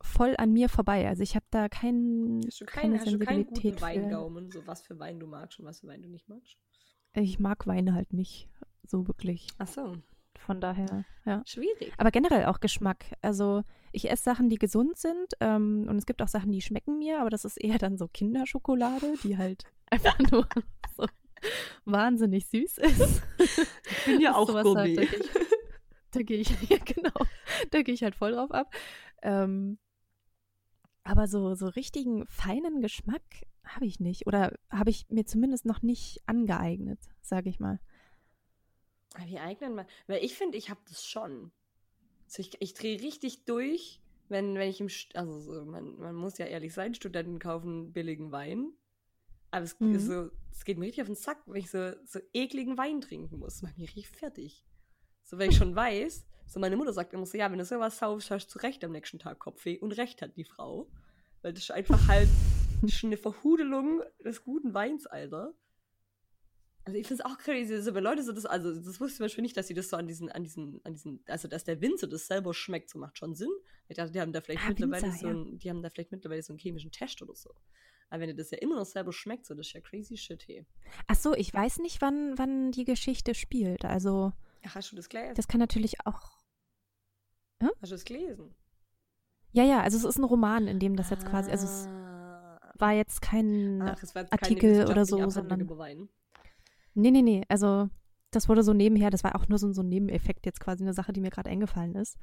voll an mir vorbei. Also ich habe da kein, Hast du, keinen, keine hast du keinen Sensibilität guten für. Weingaumen? So was für Wein du magst und was für Wein du nicht magst? Ich mag Weine halt nicht so wirklich. Ach so. Von daher, ja. Schwierig. Aber generell auch Geschmack. Also ich esse Sachen, die gesund sind ähm, und es gibt auch Sachen, die schmecken mir, aber das ist eher dann so Kinderschokolade, die halt einfach nur so wahnsinnig süß ist. Ich bin ja auch Gourmet. halt, da gehe ich, da gehe ich, ja genau, da gehe ich halt voll drauf ab. Ähm, aber so, so richtigen feinen Geschmack habe ich nicht oder habe ich mir zumindest noch nicht angeeignet, sage ich mal. Aber Wie eignen mal. Weil ich finde, ich habe das schon. Also ich, ich drehe richtig durch, wenn, wenn ich im. St also, so, man, man muss ja ehrlich sein, Studenten kaufen billigen Wein. Aber es, Mhm. so, es geht mir richtig auf den Sack, wenn ich so, so ekligen Wein trinken muss. Das macht mich richtig fertig. So, wenn ich schon weiß, so meine Mutter sagt immer so: Ja, wenn du sowas saufst, hast du zu Recht am nächsten Tag Kopfweh. Und recht hat die Frau. Weil das ist einfach halt ist eine Verhudelung des guten Weins, Alter. Also ich finde es auch crazy, so, wenn Leute so das, also das wusste ich zum Beispiel nicht, dass sie das so an diesen, an diesen, an diesen, also dass der Winzer das selber schmeckt, so macht schon Sinn. Ich dachte, die haben da vielleicht Ah, mittlerweile Winzer, so ja. einen, die haben da vielleicht mittlerweile so einen chemischen Test oder so. Aber wenn dir das ja immer noch selber schmeckt, so, das ist ja crazy shit, hey. Ach so, ich weiß nicht, wann, wann die Geschichte spielt. Also Ach, hast du das gelesen? das kann natürlich auch. hast du das gelesen? Ja, ja, also es ist ein Roman, in dem das jetzt quasi, also es Ah. war jetzt kein Ach, es war jetzt Artikel oder so, sondern-. Nee, nee, nee. Also, das wurde so nebenher, das war auch nur so, so ein Nebeneffekt, jetzt quasi eine Sache, die mir gerade eingefallen ist.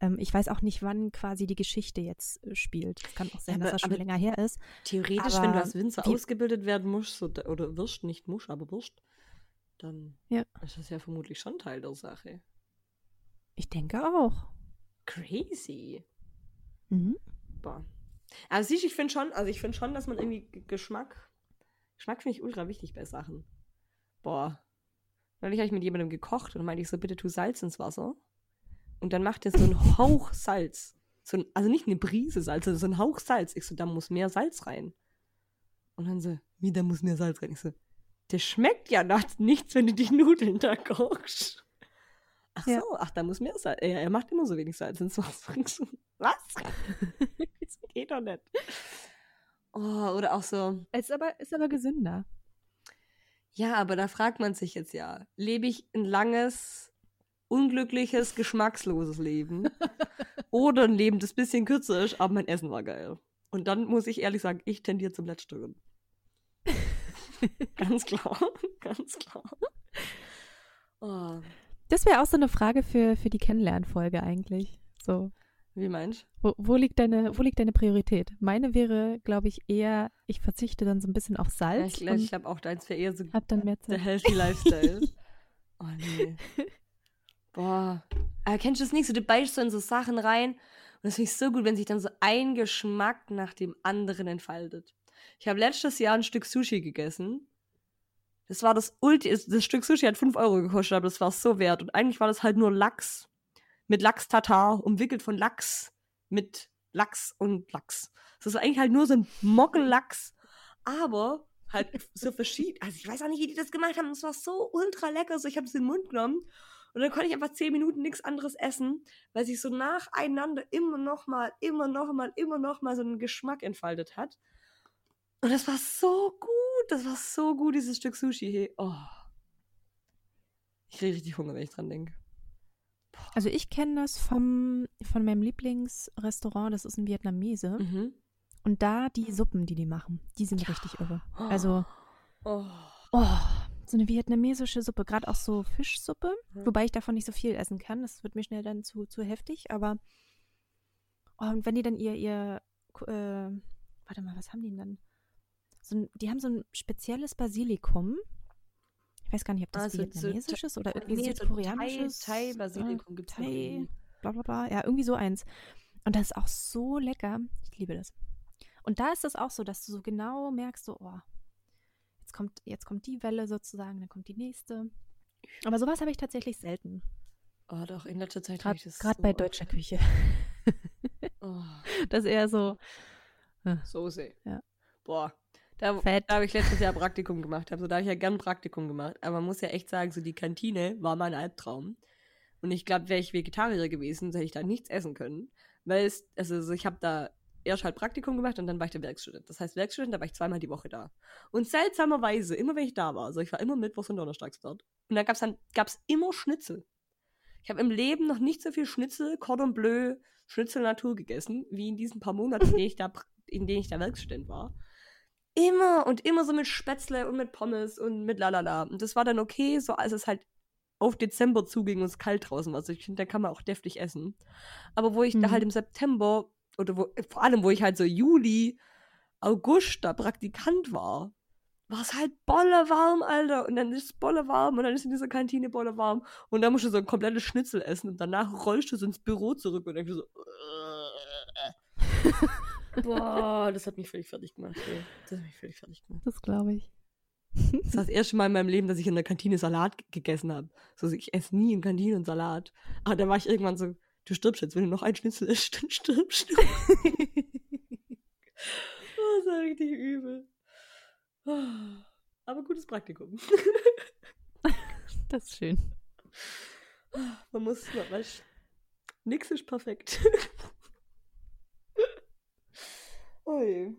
Ähm, ich weiß auch nicht, wann quasi die Geschichte jetzt äh, spielt. Es kann auch sein, Ja, dass das schon länger her ist. Theoretisch, Aber wenn du als Winzer wie- ausgebildet werden musst, oder wirst, nicht musst, aber wirst, dann Ja. ist das ja vermutlich schon Teil der Sache. Ich denke auch. Crazy. Mhm. Boah. Aber siehst du, ich finde schon, also ich finde schon, dass man irgendwie Geschmack, Geschmack finde ich ultra wichtig bei Sachen. Boah. Neulich habe ich mit jemandem gekocht und meinte ich so, bitte tu Salz ins Wasser. Und dann macht er so einen Hauch Salz. So ein, also nicht eine Prise Salz, sondern so ein Hauch Salz. Ich so, da muss mehr Salz rein. Und dann so, wie, da muss mehr Salz rein? Ich so, der schmeckt ja nach nichts, wenn du die Nudeln da kochst. Ach Ja. so, ach, da muss mehr Salz. Er, er macht immer so wenig Salz ins Wasser. Was? das geht doch nicht. Oh, oder auch so, Ist aber, ist aber gesünder. Ja, aber da fragt man sich jetzt ja, lebe ich ein langes, unglückliches, geschmacksloses Leben oder ein Leben, das ein bisschen kürzer ist, aber mein Essen war geil. Und dann muss ich ehrlich sagen, ich tendiere zum Letzteren. ganz klar, ganz klar. Oh, Das wäre auch so eine Frage für, für die Kennenlernfolge eigentlich. So. Wie meinst Wo, wo, liegt deine, wo liegt deine Priorität? Meine wäre, glaube ich, eher, ich verzichte dann so ein bisschen auf du? Ja, Salz ich glaube, auch, deins wäre eher so hab dann mehr der Zeit. healthy Lifestyle. oh nee. Boah. Aber kennst du das nicht? So, du beißt so in so Sachen rein. Und das finde ich so gut, wenn sich dann so ein Geschmack nach dem anderen entfaltet. Ich habe letztes Jahr ein Stück Sushi gegessen. Das war das Ulti. Das Stück Sushi hat 5 Euro gekostet, aber das war so wert. Und eigentlich war das halt nur Lachs. Mit Lachs-Tatar, umwickelt von Lachs. Mit Lachs und Lachs. Das ist eigentlich halt nur so ein Mockellachs. Aber halt so verschieden. Also ich weiß auch nicht, wie die das gemacht haben. Es war so ultra lecker. So, ich habe es in den Mund genommen. Und dann konnte ich einfach 10 Minuten nichts anderes essen, weil sich so nacheinander immer noch mal, immer noch mal, immer noch mal so einen Geschmack entfaltet hat. Und das war so gut. Das war so gut, dieses Stück Sushi. Hey. Oh. Ich kriege richtig Hunger, wenn ich dran denke. Also ich kenne das vom, von meinem Lieblingsrestaurant, das ist ein Vietnamese. Mhm. Und da die Suppen, die die machen, die sind richtig irre. Also, Oh. oh, so eine vietnamesische Suppe, gerade auch so Fischsuppe, Mhm. wobei ich davon nicht so viel essen kann. Das wird mir schnell dann zu, zu heftig, aber oh, und wenn die dann ihr, ihr, äh, warte mal, was haben die denn dann? So ein, die haben so ein spezielles Basilikum. Ich weiß gar nicht, ob das Ah, so- so oder irgendwie Nee, so südkoreanisches. Thai- Thai-Basilikum äh, gibt's noch Thai, bla bla bla. Ja, irgendwie so eins. Und das ist auch so lecker. Ich liebe das. Und da ist das auch so, dass du so genau merkst, so, oh, jetzt kommt, jetzt kommt die Welle sozusagen, dann kommt die nächste. Aber sowas habe ich tatsächlich selten. Oh, doch, in letzter Zeit habe Gerade ich das gerade so bei deutscher Küche. Oh, Das ist eher so Soße. Ja. Boah. Da, da habe ich letztes Jahr Praktikum gemacht. Also da habe ich ja gern Praktikum gemacht. Aber man muss ja echt sagen, so die Kantine war mein Albtraum. Und ich glaube, wäre ich Vegetarier gewesen, hätte ich da nichts essen können. Weil es, also so ich habe da erst halt Praktikum gemacht und dann war ich der Werkstudent. Das heißt, Werkstudent, da war ich zweimal die Woche da. Und seltsamerweise, immer wenn ich da war, also ich war immer mittwochs und donnerstags dort. Und da gab es dann gab's immer Schnitzel. Ich habe im Leben noch nicht so viel Schnitzel, Cordon Bleu, Schnitzel Natur gegessen, wie in diesen paar Monaten, in denen ich da, in denen ich da Werkstudent war. Immer und immer so mit Spätzle und mit Pommes und mit lalala. Und das war dann okay, so als es halt auf Dezember zuging und es kalt draußen war. Also ich finde, da kann man auch deftig essen. Aber wo ich da Mhm. halt im September oder wo, vor allem, wo ich halt so Juli, August da Praktikant war, war es halt bolle warm, Alter. Und dann ist es bolle warm und dann ist in dieser Kantine bolle warm. Und dann musst du so ein komplettes Schnitzel essen und danach rollst du so ins Büro zurück und denkst so. Boah, das hat mich völlig fertig gemacht. Ey. Das hat mich völlig fertig gemacht. Das glaube ich. Das war das erste Mal in meinem Leben, dass ich in der Kantine Salat gegessen habe. So, ich esse nie in Kantinen Salat. Aber da war ich irgendwann so, du stirbst jetzt, wenn du noch ein Schnitzel isst, dann stirbst du. oh, das war richtig übel. Aber gutes Praktikum. Das ist schön. Man muss, man weiß, nix ist perfekt. Ui.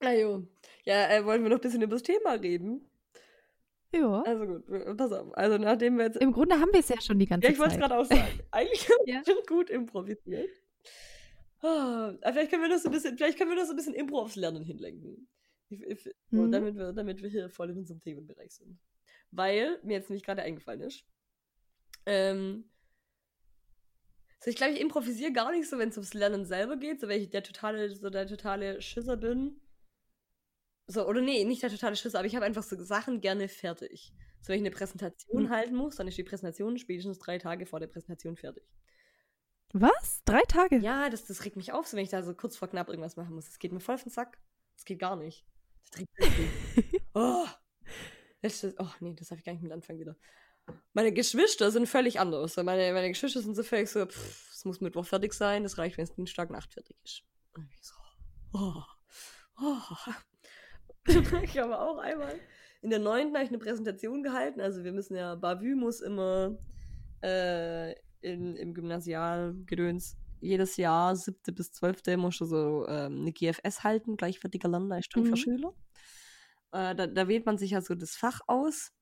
Na jo. Ja, äh, wollen wir noch ein bisschen über das Thema reden? Ja. Also gut, pass auf. Also nachdem wir jetzt Im Grunde haben wir es ja schon die ganze Ja, ich wollte es Zeit. gerade auch sagen. Eigentlich haben wir schon gut improvisiert. Aber vielleicht können wir das so ein bisschen, vielleicht können wir das so ein bisschen Impro aufs Lernen hinlenken. Ich, ich, so, Mhm. damit, wir, damit wir hier voll in unserem Themenbereich sind. Weil mir jetzt nämlich gerade eingefallen ist. Ähm, so, ich glaube, ich improvisiere gar nicht so, wenn es ums Lernen selber geht, so weil ich der totale, so der totale Schisser bin. So, oder nee, nicht der totale Schisser, aber ich habe einfach so Sachen gerne fertig. So, wenn ich eine Präsentation Mhm. halten muss, dann ist die Präsentation spätestens drei Tage vor der Präsentation fertig. Was? Drei Tage? Ja, das, das regt mich auf, so wenn ich da so kurz vor knapp irgendwas machen muss. Das geht mir voll auf den Sack. Das geht gar nicht. Das trägt mich. oh. Letztes, oh nee, das darf ich gar nicht mit anfangen wieder. Meine Geschwister sind völlig anders. So, Meine, meine Geschwister sind so völlig so, pff, es muss Mittwoch fertig sein, das reicht, wenn es Dienstag Nacht fertig ist. Und ich so, oh, oh. ich habe auch einmal in der neunten habe ich eine Präsentation gehalten. Also wir müssen ja, Bavü muss immer äh, in, im Gymnasialgedöns jedes Jahr, siebte bis zwölfte, musst du so ähm, eine GFS halten, gleichwertige Lernleistung Mhm. für Schüler. Äh, da, da wählt man sich also das Fach aus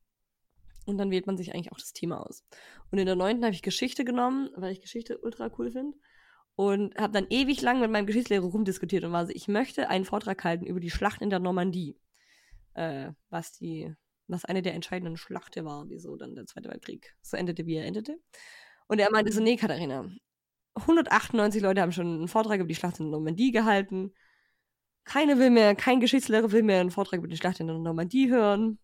und dann wählt man sich eigentlich auch das Thema aus. Und in der neunten habe ich Geschichte genommen, weil ich Geschichte ultra cool finde. Und habe dann ewig lang mit meinem Geschichtslehrer rumdiskutiert und war so, ich möchte einen Vortrag halten über die Schlacht in der Normandie. Äh, was die, was eine der entscheidenden Schlachten war, wieso dann der Zweite Weltkrieg so endete, wie er endete. Und er meinte so, nee, Katharina, 198 Leute haben schon einen Vortrag über die Schlacht in der Normandie gehalten. Keiner will mehr, kein Geschichtslehrer will mehr einen Vortrag über die Schlacht in der Normandie hören.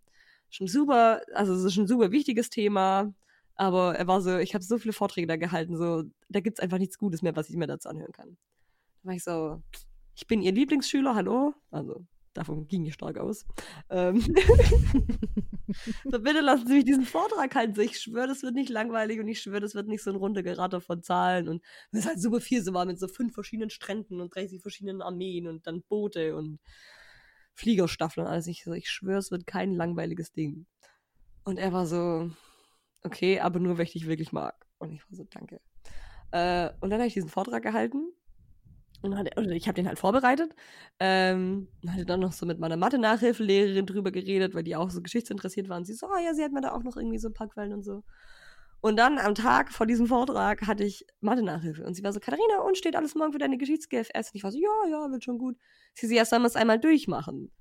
Schon super, also es ist schon ein super wichtiges Thema. Aber er war so, ich habe so viele Vorträge da gehalten, so, da gibt's einfach nichts Gutes mehr, was ich mir dazu anhören kann. Da war ich so, ich bin ihr Lieblingsschüler, hallo? Also, davon ging ich stark aus. Ähm, so, bitte lassen Sie mich diesen Vortrag halten. So, ich schwöre, das wird nicht langweilig und ich schwöre, das wird nicht so ein runde Geratter von Zahlen. Und das ist halt super viel so war mit so fünf verschiedenen Stränden und 30 verschiedenen Armeen und dann Boote und Fliegerstaffeln und alles. Ich, so, ich schwöre, es wird kein langweiliges Ding. Und er war so, okay, aber nur, weil ich dich wirklich mag. Und ich war so, danke. Äh, und dann habe ich diesen Vortrag gehalten. Und hatte, ich habe den halt vorbereitet. Ähm, hatte dann noch so mit meiner Mathe-Nachhilfelehrerin drüber geredet, weil die auch so geschichtsinteressiert waren. Und sie so, oh ja, sie hat mir da auch noch irgendwie so ein paar Quellen und so. Und dann am Tag vor diesem Vortrag hatte ich Mathe-Nachhilfe. Und sie war so, Katharina, und steht alles morgen für deine Geschichts-GFS? Und ich war so, ja, ja, wird schon gut. Sie so, ja, sollen wir es einmal durchmachen?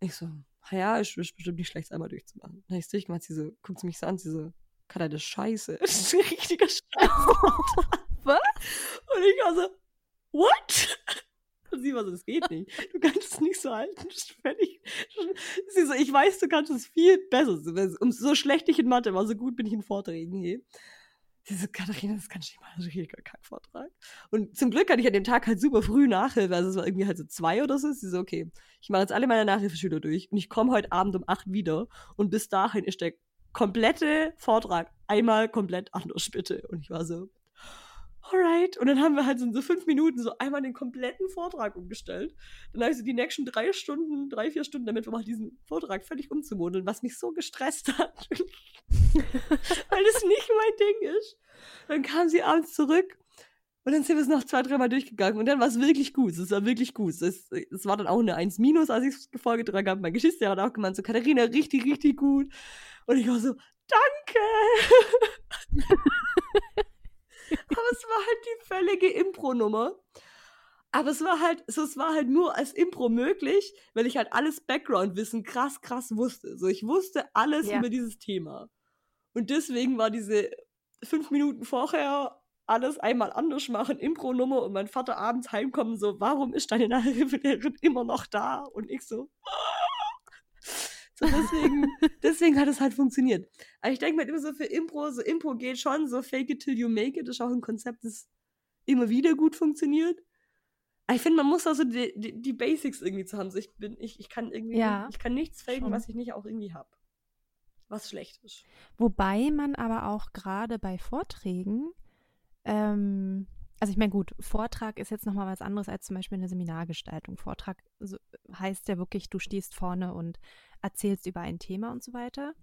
Ich so, ja, ist, ist bestimmt nicht schlecht, es einmal durchzumachen. Dann habe ich es durchgemacht. Sie so, guckt sie mich so an, sie so, Katha, das ist scheiße. Das ist ein richtiger Scheiße. Was? Und ich war so, what? Und sie war so, das geht nicht. Du kannst es nicht so halten. Völlig. Sie so, ich weiß, du kannst es viel besser. Um so schlecht ich in Mathe war, so gut bin ich in Vorträgen hier. Sie so, Katharina, das kannst du nicht mal. Das ist ein richtiger Kackvortrag. Und zum Glück hatte ich an dem Tag halt super früh Nachhilfe. Also es war irgendwie halt so zwei oder so. Sie so, okay, ich mache jetzt alle meine Nachhilfeschüler durch und ich komme heute Abend um acht wieder. Und bis dahin ist der komplette Vortrag einmal komplett anders, bitte. Und ich war so, alright. Und dann haben wir halt so in so fünf Minuten so einmal den kompletten Vortrag umgestellt. Dann habe ich so die nächsten drei Stunden, drei, vier Stunden damit verbracht, diesen Vortrag völlig umzumodeln, was mich so gestresst hat. Weil das nicht mein Ding ist. Dann kam sie abends zurück und dann sind wir es noch zwei, dreimal durchgegangen und dann war es wirklich gut. Es war wirklich gut. Es, es war dann auch eine 1 minus, als ich es vorgetragen habe. Mein Geschichtslehrer hat auch gemeint, so Katharina, richtig, richtig gut. Und ich war so, danke! Aber es war halt die völlige Impro-Nummer. Aber es war halt, so, es war halt nur als Impro möglich, weil ich halt alles Background-Wissen krass, krass wusste. So, ich wusste alles Ja. über dieses Thema. Und deswegen war diese fünf Minuten vorher alles einmal anders machen, Impro-Nummer und mein Vater abends heimkommen, so, warum ist deine Nachhilfelehrerin immer noch da? Und ich so, so deswegen, deswegen hat es halt funktioniert. Aber ich denke mir halt immer so für Impro, so Impro geht schon, so fake it till you make it, ist auch ein Konzept, das immer wieder gut funktioniert. Aber ich finde, man muss also die, die, die Basics irgendwie zu haben. So ich bin, ich, ich kann irgendwie, Ja, ich kann nichts faken, schon. was ich nicht auch irgendwie habe. Was schlecht ist. Wobei man aber auch gerade bei Vorträgen, ähm, also ich meine, gut, Vortrag ist jetzt nochmal was anderes als zum Beispiel eine Seminargestaltung. Vortrag so, heißt ja wirklich, du stehst vorne und erzählst über ein Thema und so weiter.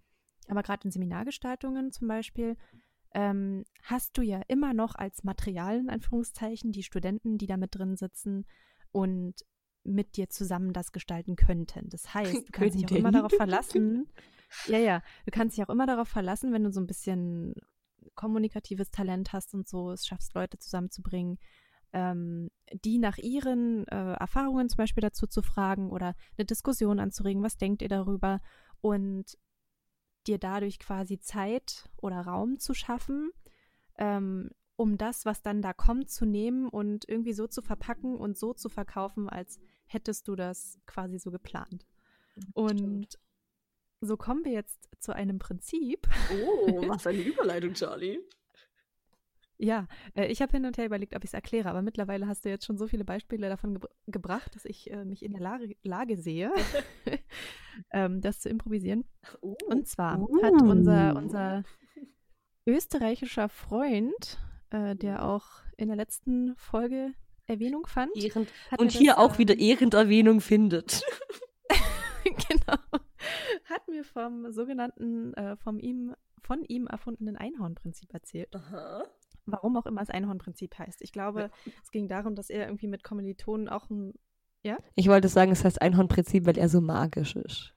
Aber gerade in Seminargestaltungen zum Beispiel ähm, hast du ja immer noch als Material in Anführungszeichen die Studenten, die da mit drin sitzen und mit dir zusammen das gestalten könnten. Das heißt, du kannst dich auch immer darauf verlassen. Ja, ja, du kannst dich auch immer darauf verlassen, wenn du so ein bisschen kommunikatives Talent hast und so, es schaffst, Leute zusammenzubringen, ähm, die nach ihren äh, Erfahrungen zum Beispiel dazu zu fragen oder eine Diskussion anzuregen, was denkt ihr darüber und dir dadurch quasi Zeit oder Raum zu schaffen, ähm, um das, was dann da kommt, zu nehmen und irgendwie so zu verpacken und so zu verkaufen, als hättest du das quasi so geplant. Und so kommen wir jetzt zu einem Prinzip. Oh, was eine Überleitung, Charlie. Ja, äh, ich habe hin und her überlegt, ob ich es erkläre, aber mittlerweile hast du jetzt schon so viele Beispiele davon gebr gebracht, dass ich äh, mich in der Lage, Lage sehe, ähm, das zu improvisieren. Oh. Und zwar hat unser, unser österreichischer Freund, äh, der auch in der letzten Folge Erwähnung fand, Ehrend. Und hier das, auch wieder ähm, Ehrenderwähnung findet. genau, hat mir vom sogenannten, äh, vom ihm, von ihm erfundenen Einhornprinzip erzählt. Aha. Warum auch immer es Einhornprinzip heißt. Ich glaube, es ging darum, dass er irgendwie mit Kommilitonen auch ein. Ich wollte sagen, es heißt Einhornprinzip, weil er so magisch ist.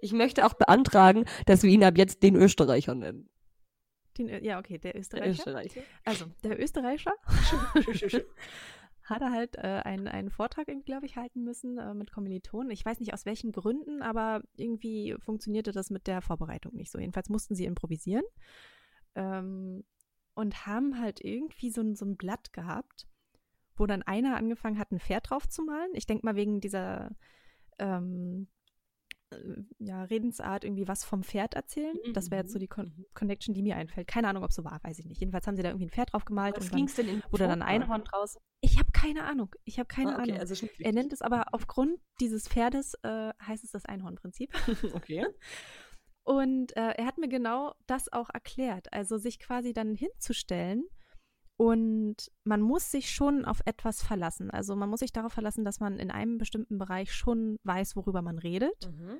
Ich möchte auch beantragen, dass wir ihn ab jetzt den Österreicher nennen. Den, ja, okay, der Der Österreicher. Österreicher. Also, der Österreicher hat er halt äh, einen, einen Vortrag, glaube ich, halten müssen äh, mit Kommilitonen. Ich weiß nicht aus welchen Gründen, aber irgendwie funktionierte das mit der Vorbereitung nicht so. Jedenfalls mussten sie improvisieren ähm, und haben halt irgendwie so ein, so ein Blatt gehabt, wo dann einer angefangen hat, ein Pferd drauf zu malen. Ich denke mal wegen dieser ähm, äh, ja, Redensart irgendwie was vom Pferd erzählen. Das wäre jetzt so Mhm. die Con Connection, die mir einfällt. Keine Ahnung, ob es so war, weiß ich nicht. Jedenfalls haben sie da irgendwie ein Pferd drauf gemalt Was und dann ging's denn in wurde dann ein? Einhorn draus. Ich habe keine Ahnung. Ich habe keine Ah, okay, Ahnung. also Er nennt es aber aufgrund dieses Pferdes, äh, heißt es das Einhornprinzip. Okay. Und äh, er hat mir genau das auch erklärt. Also sich quasi dann hinzustellen und man muss sich schon auf etwas verlassen. Also man muss sich darauf verlassen, dass man in einem bestimmten Bereich schon weiß, worüber man redet. Mhm.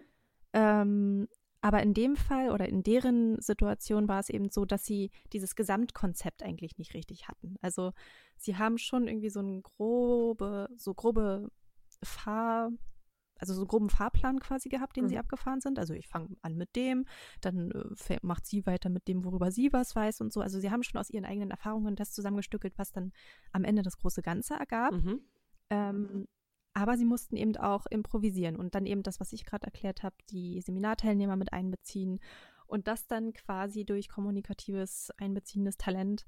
Ähm, aber in dem Fall oder in deren Situation war es eben so, dass sie dieses Gesamtkonzept eigentlich nicht richtig hatten. Also sie haben schon irgendwie so ein grobe, so grobe Fahr, also so einen groben Fahrplan quasi gehabt, den sie Mhm. abgefahren sind. Also ich fange an mit dem, dann äh, macht sie weiter mit dem, worüber sie was weiß und so. Also sie haben schon aus ihren eigenen Erfahrungen das zusammengestückelt, was dann am Ende das große Ganze ergab. Mhm. Ähm, aber sie mussten eben auch improvisieren und dann eben das, was ich gerade erklärt habe, die Seminarteilnehmer mit einbeziehen und das dann quasi durch kommunikatives, einbeziehendes Talent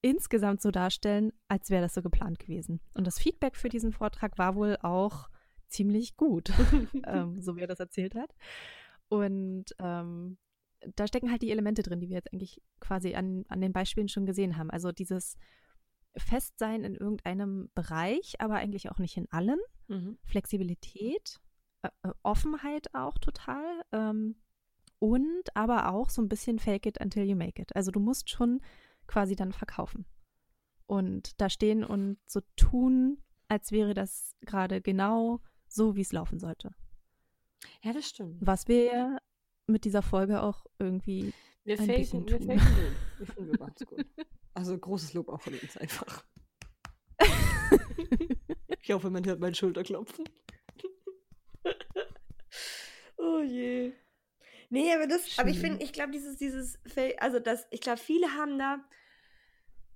insgesamt so darstellen, als wäre das so geplant gewesen. Und das Feedback für diesen Vortrag war wohl auch ziemlich gut, ähm, so wie er das erzählt hat. Und ähm, da stecken halt die Elemente drin, die wir jetzt eigentlich quasi an, an den Beispielen schon gesehen haben. Also dieses Festsein in irgendeinem Bereich, aber eigentlich auch nicht in allen. Mhm. Flexibilität, äh, äh, Offenheit auch total. Ähm, und aber auch so ein bisschen fake it until you make it. Also du musst schon quasi dann verkaufen. Und da stehen und so tun, als wäre das gerade genau so, wie es laufen sollte. Ja, das stimmt. Was wir ja mit dieser Folge auch irgendwie Wir ein faken, bisschen wir tun. faken gut. Ich finde, wir es gut. Also großes Lob auch von uns einfach. Ich hoffe, man hört meinen Schulterklopfen. oh je. Nee, aber das, aber ich Schön. finde, ich glaube, dieses, dieses, also das, ich glaube, viele haben da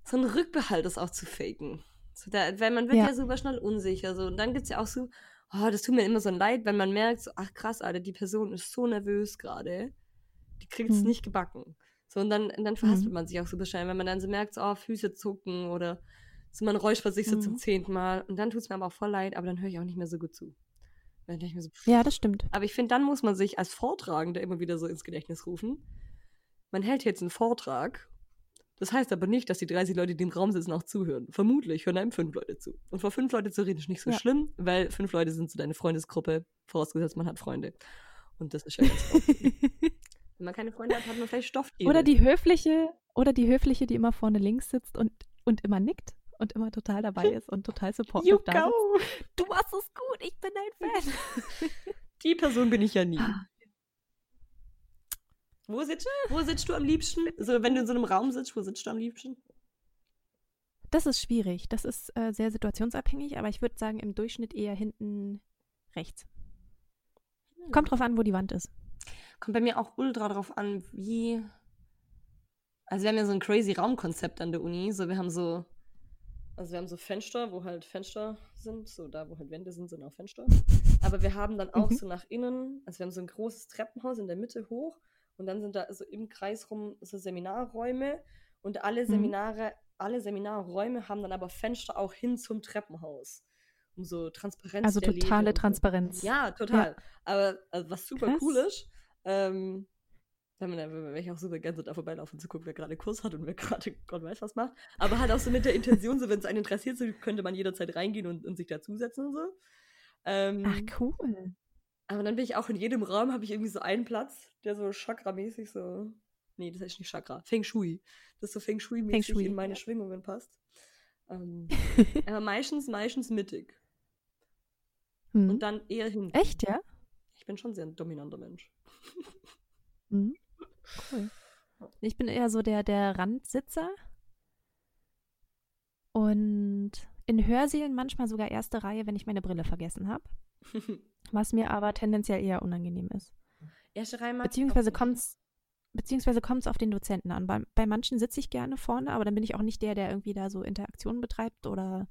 so einen Rückbehalt, das auch zu faken. So da, weil man wird ja. Ja. super schnell unsicher. So. Und dann gibt es ja auch so, oh, das tut mir immer so leid, wenn man merkt, so, ach krass, Alter, die Person ist so nervös gerade. Die kriegt es Mhm. nicht gebacken. So, und dann, und dann verhaspelt Mhm. man sich auch super schnell, wenn man dann so merkt, so, oh, Füße zucken oder so, man räuspert sich so zum Mhm. zehnten Mal. Und dann tut es mir aber auch voll leid, aber dann höre ich auch nicht mehr so gut zu. Dann ich mir so, pff. Ja, das stimmt. Aber ich finde, dann muss man sich als Vortragender immer wieder so ins Gedächtnis rufen. Man hält jetzt einen Vortrag. Das heißt aber nicht, dass die 30 Leute, die im Raum sitzen, auch zuhören. Vermutlich hören einem fünf Leute zu. Und vor fünf Leute zu reden ist nicht so Ja. schlimm, weil fünf Leute sind so deine Freundesgruppe, vorausgesetzt man hat Freunde. Und das ist ja ganz. Wenn man keine Freunde hat, hat man vielleicht Stofftiere. Oder die höfliche, oder die höfliche, die immer vorne links sitzt und, und immer nickt und immer total dabei ist und total supportive You da go! Du machst es gut, ich bin dein Fan. Die Person bin ich ja nie. Wo sitzt, wo sitzt du am liebsten? So, wenn du in so einem Raum sitzt, wo sitzt du am liebsten? Das ist schwierig. Das ist äh, sehr situationsabhängig, aber ich würde sagen, im Durchschnitt eher hinten rechts. Kommt drauf an, wo die Wand ist. Kommt bei mir auch ultra drauf an, wie. Also wir haben ja so ein crazy Raumkonzept an der Uni. So, wir haben so. Also wir haben so Fenster, wo halt Fenster sind. So da, wo halt Wände sind, sind auch Fenster. Aber wir haben dann auch Mhm. so nach innen, also wir haben so ein großes Treppenhaus in der Mitte hoch und dann sind da so im Kreis rum so Seminarräume und alle Mhm. Seminare, alle Seminarräume haben dann aber Fenster auch hin zum Treppenhaus. Um so Transparenz Also totale so. Transparenz. Ja, total. Aber also, was super Krass. cool ist, ähm, wenn man, wenn ich auch super gerne so da vorbeilaufen zu gucken, wer gerade Kurs hat und wer gerade Gott weiß was macht. Aber halt auch so mit der Intention, so wenn es einen interessiert, so könnte man jederzeit reingehen und, und sich dazusetzen und so. Ähm, Ach, cool. Aber dann bin ich auch in jedem Raum, habe ich irgendwie so einen Platz, der so Chakra-mäßig so. Nee, das heißt nicht Chakra. Feng Shui. Das so Feng Shui-mäßig Feng Shui, in meine ja. Schwingungen passt. Ähm, aber meistens, meistens mittig. Hm. Und dann eher hinten. Echt, ja? Ich bin schon sehr ein dominanter Mensch. Mhm. Cool. Ich bin eher so der, der Randsitzer. Und in Hörsälen manchmal sogar erste Reihe, wenn ich meine Brille vergessen habe. Was mir aber tendenziell eher unangenehm ist. Mag ich Beziehungsweise nicht. kommt's beziehungsweise kommt's auf den Dozenten an. Bei, bei manchen sitze ich gerne vorne, aber dann bin ich auch nicht der, der irgendwie da so Interaktionen betreibt oder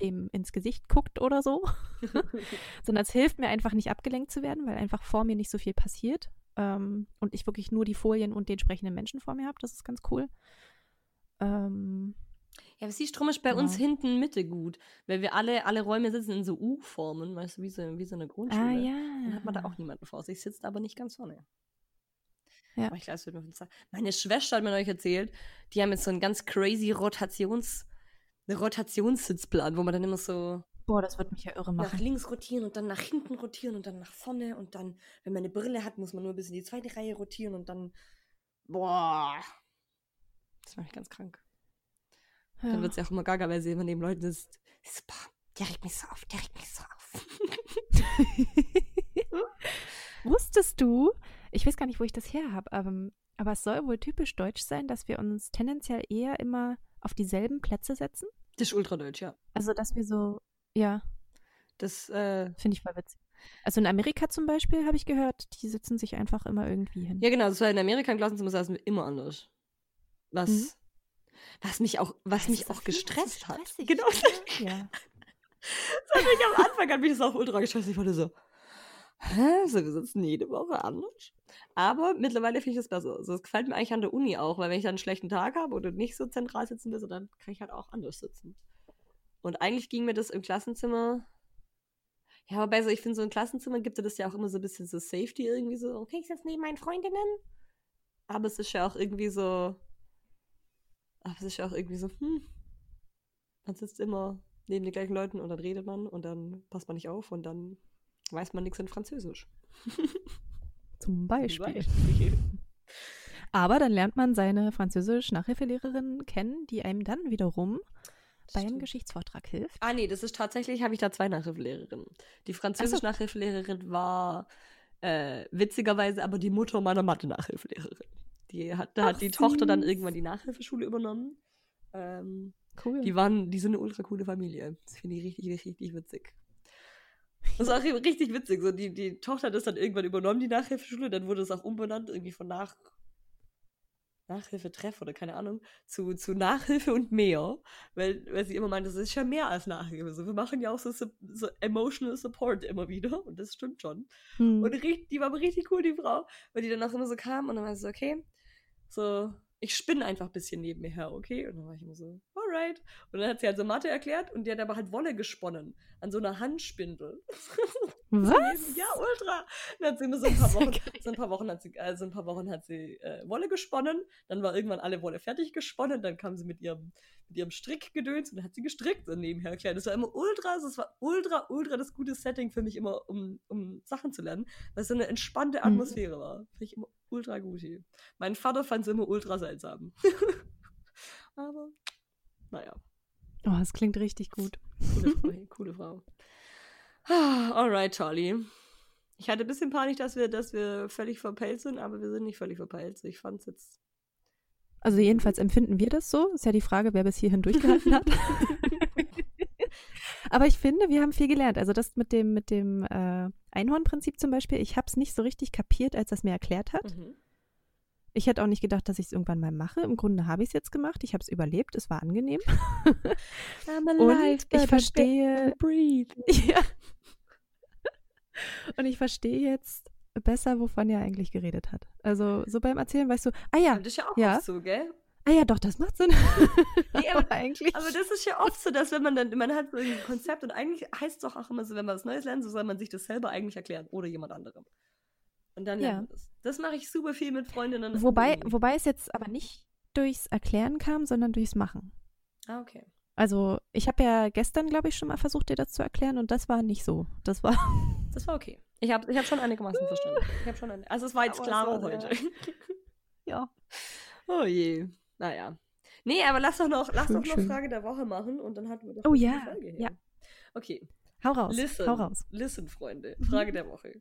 dem ins Gesicht guckt oder so. Sondern es hilft mir einfach nicht abgelenkt zu werden, weil einfach vor mir nicht so viel passiert. Ähm, und ich wirklich nur die Folien und den sprechenden Menschen vor mir habe. Das ist ganz cool. Ähm, Ja, aber siehst drum ist bei uns Ja. hinten Mitte gut. Weil wir alle, alle Räume sitzen in so U-Formen, weißt du, wie so, wie so eine Grundschule. Ah ja. Dann hat man da auch niemanden vor sich, sitzt aber nicht ganz vorne. Ja. Aber ich glaube, es wird mir Zeit. Meine Schwester hat mir euch erzählt, die haben jetzt so einen ganz crazy Rotations, eine Rotationssitzplan, wo man dann immer so Boah, das wird mich ja irre nach machen. links rotieren und dann nach hinten rotieren und dann nach vorne und dann, wenn man eine Brille hat, muss man nur bis in die zweite Reihe rotieren und dann, boah, das macht mich ganz krank. Dann Ja. wird es ja auch immer gaga, weil sie immer neben Leuten ist. so, boah, der regt mich so auf, der regt mich so auf. Wusstest du, ich weiß gar nicht, wo ich das her habe, aber, aber es soll wohl typisch deutsch sein, dass wir uns tendenziell eher immer auf dieselben Plätze setzen? Das ist ultradeutsch, ja. Also, dass wir so, ja, Das, äh, finde ich voll witzig. Also in Amerika zum Beispiel habe ich gehört, die sitzen sich einfach immer irgendwie hin. ja genau, das war in Amerika im Klassenzimmer saßen wir immer anders. Was, Mhm. Was mich auch, was Das mich auch gestresst hat. Genau. Ja. Das hat mich am Anfang hat mich das auch ultra gestresst. Ich nur so, hä? So, wir sitzen jede Woche anders. Aber mittlerweile finde ich das besser. Also, das gefällt mir eigentlich an der Uni auch, weil wenn ich dann einen schlechten Tag habe oder nicht so zentral sitzen will, dann kann ich halt auch anders sitzen. Und eigentlich ging mir das im Klassenzimmer. Ja, wobei so, ich finde, so im Klassenzimmer gibt es das ja auch immer so ein bisschen so Safety irgendwie so, okay, ich sitze neben meinen Freundinnen. Aber es ist ja auch irgendwie so. Aber es ist ja auch irgendwie so, hm. Man sitzt immer neben den gleichen Leuten und dann redet man und dann passt man nicht auf und dann weiß man nichts in Französisch. Zum Beispiel. Beispiel. Aber dann lernt man seine Französisch-Nachhilfelehrerin kennen, die einem dann wiederum beim. Geschichtsvortrag hilft. Ah, nee, das ist tatsächlich, habe ich da zwei Nachhilfelehrerinnen. Die Französisch-Nachhilfelehrerin war äh, witzigerweise aber die Mutter meiner Mathe-Nachhilfelehrerin. Die hat, da Ach, hat die Tochter dann süß. irgendwann die Nachhilfeschule übernommen. Ähm, Cool. die waren, die sind eine ultra coole Familie. Das finde ich richtig, richtig, richtig witzig. Das ist auch richtig witzig. So, die, die Tochter hat das dann irgendwann übernommen, die Nachhilfeschule, dann wurde es auch umbenannt, irgendwie von Nach Nachhilfetreff oder keine Ahnung, zu, zu Nachhilfe und mehr. Weil, weil sie immer meinte, das ist ja mehr als Nachhilfe. So, wir machen ja auch so, so, emotional support immer wieder. Und das stimmt schon. Hm. Und die war aber richtig cool, die Frau, weil die dann auch immer so kam und dann war sie so, okay, so, ich spinne einfach ein bisschen neben mir her, okay? Und dann war ich immer so, alright. Und dann hat sie halt so Mathe erklärt und die hat aber halt Wolle gesponnen an so einer Handspindel. Was? Ja, ultra. Dann hat sie immer so ein paar Wochen, so ein paar Wochen hat sie, also ein paar Wochen hat sie äh, Wolle gesponnen, dann war irgendwann alle Wolle fertig gesponnen, dann kam sie mit ihrem, mit ihrem Strickgedöns und dann hat sie gestrickt und nebenher erklärt. Das war immer ultra, also es war ultra, ultra das gute Setting für mich immer, um, um Sachen zu lernen, weil es so eine entspannte Mhm. Atmosphäre war. Finde ich immer ultra hier. Mein Vater fand es immer ultra seltsam. Aber, naja. Oh, das klingt richtig gut. Coole Frau, coole Frau. Ah, Alright, Charlie. Ich hatte ein bisschen Panik, dass wir, dass wir völlig verpeilt sind, aber wir sind nicht völlig verpeilt. Ich fand's jetzt. Also jedenfalls empfinden wir das so. Ist ja die Frage, wer bis hierhin durchgehalten hat. Aber ich finde, wir haben viel gelernt. Also das mit dem, mit dem äh, Einhornprinzip zum Beispiel, ich habe es nicht so richtig kapiert, als das mir erklärt hat. Mhm. Ich hätte auch nicht gedacht, dass ich es irgendwann mal mache. Im Grunde habe ich es jetzt gemacht. Ich habe es überlebt. Es war angenehm. Und ich verstehe. Ja. Und ich verstehe jetzt besser, wovon er eigentlich geredet hat. Also so beim Erzählen weißt du, ah ja, Das ist ja auch Ja. so, gell? Ah ja, doch, das macht Sinn. Nee, aber- eigentlich. Aber das ist ja oft so, dass wenn man dann, man hat so ein Konzept und eigentlich heißt es doch auch immer so, wenn man was Neues lernt, so soll man sich das selber eigentlich erklären oder jemand anderem. Und dann Ja. lernt man das. Das mache ich super viel mit Freundinnen. Wobei, wobei es jetzt aber nicht durchs Erklären kam, sondern durchs Machen. Ah, okay. Also ich habe ja gestern, glaube ich, schon mal versucht, dir das zu erklären und das war nicht so. Das war Das war okay. Ich habe ich hab schon einigermaßen verstanden. Ich hab schon eine, also es war jetzt Aber klarer war heute. ja. Oh je. Naja. Nee, aber lass doch noch, lass Schön, doch noch schön. Frage der Woche machen und dann hatten wir doch Oh eine ja, Folge hier. ja. Okay. Hau raus. Listen. Hau raus. Listen, Freunde. Mhm. Frage der Woche.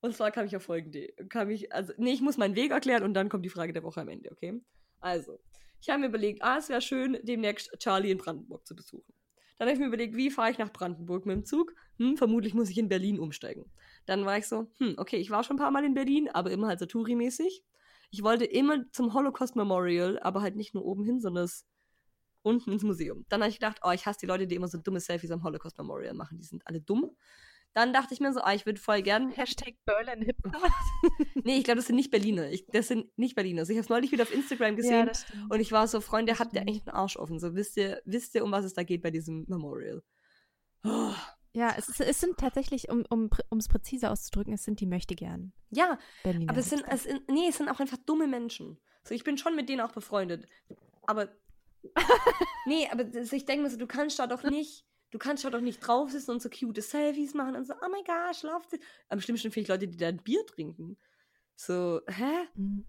Und zwar kam ich auf folgende. Kam ich, also, nee, ich muss meinen Weg erklären und dann kommt die Frage der Woche am Ende, okay? Also, ich habe mir überlegt, ah, es wäre schön, demnächst Charlie in Brandenburg zu besuchen. Dann habe ich mir überlegt, wie fahre ich nach Brandenburg mit dem Zug? Hm, vermutlich muss ich in Berlin umsteigen. Dann war ich so, hm, okay, ich war schon ein paar Mal in Berlin, aber immer halt so Touri-mäßig. Ich wollte immer zum Holocaust Memorial, aber halt nicht nur oben hin, sondern es unten ins Museum. Dann habe ich gedacht, oh, ich hasse die Leute, die immer so dumme Selfies am Holocaust Memorial machen. Die sind alle dumm. Dann dachte ich mir so, ah, ich würde voll gern. Hashtag Berlin Hip. Nee, ich glaube, das sind nicht Berliner. Ich, das sind nicht Berliner. Also ich habe es neulich wieder auf Instagram gesehen stimmt. und ich war so, Freunde, habt ihr eigentlich einen Arsch offen? So, wisst ihr, wisst ihr, um was es da geht bei diesem Memorial? Oh. Ja, es, ist, es sind tatsächlich, um um es präziser auszudrücken, es sind die Möchtegern Ja, Berliner. aber es sind, es nee, es sind auch einfach dumme Menschen. So, ich bin schon mit denen auch befreundet. Aber, nee, aber ich denke mir so, du kannst da doch nicht, du kannst da doch nicht drauf sitzen und so cute Selfies machen und so, oh gosh, lauft sie. Am schlimmsten finde ich Leute, die da ein Bier trinken. So, hä? Mhm.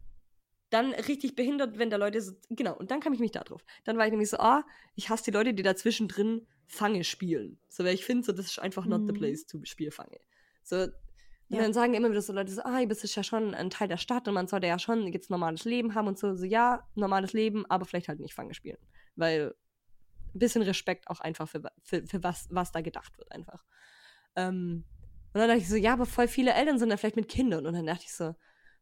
Dann richtig behindert, wenn da Leute so, genau, und dann kam ich mich da drauf. Dann war ich nämlich so, ah, ich hasse die Leute, die da zwischendrin Fange spielen. So, weil ich finde, so, das ist einfach not the Mhm. place to spiel Fange. So, und Ja. dann sagen immer wieder so Leute so, ah, das ist ja schon ein Teil der Stadt und man sollte ja schon jetzt normales Leben haben und so, so, ja, normales Leben, aber vielleicht halt nicht Fange spielen. Weil ein bisschen Respekt auch einfach für, für, für was, was da gedacht wird einfach. Ähm, und dann dachte ich so, ja, aber voll viele Eltern sind da vielleicht mit Kindern. Und dann dachte ich so,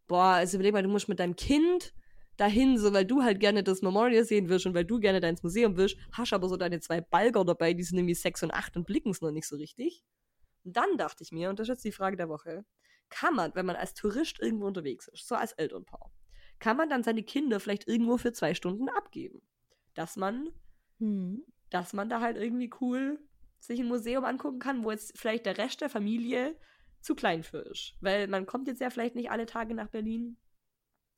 boah, also überleg mal, du musst mit deinem Kind dahin, so weil du halt gerne das Memorial sehen willst und weil du gerne da ins Museum willst, hast aber so deine zwei Balger dabei, die sind irgendwie sechs und acht und blicken es noch nicht so richtig. Und dann dachte ich mir, und das ist jetzt die Frage der Woche, kann man, wenn man als Tourist irgendwo unterwegs ist, so als Elternpaar, kann man dann seine Kinder vielleicht irgendwo für zwei Stunden abgeben? Dass man Mhm. dass man da halt irgendwie cool sich ein Museum angucken kann, wo jetzt vielleicht der Rest der Familie zu klein für ist. Weil man kommt jetzt ja vielleicht nicht alle Tage nach Berlin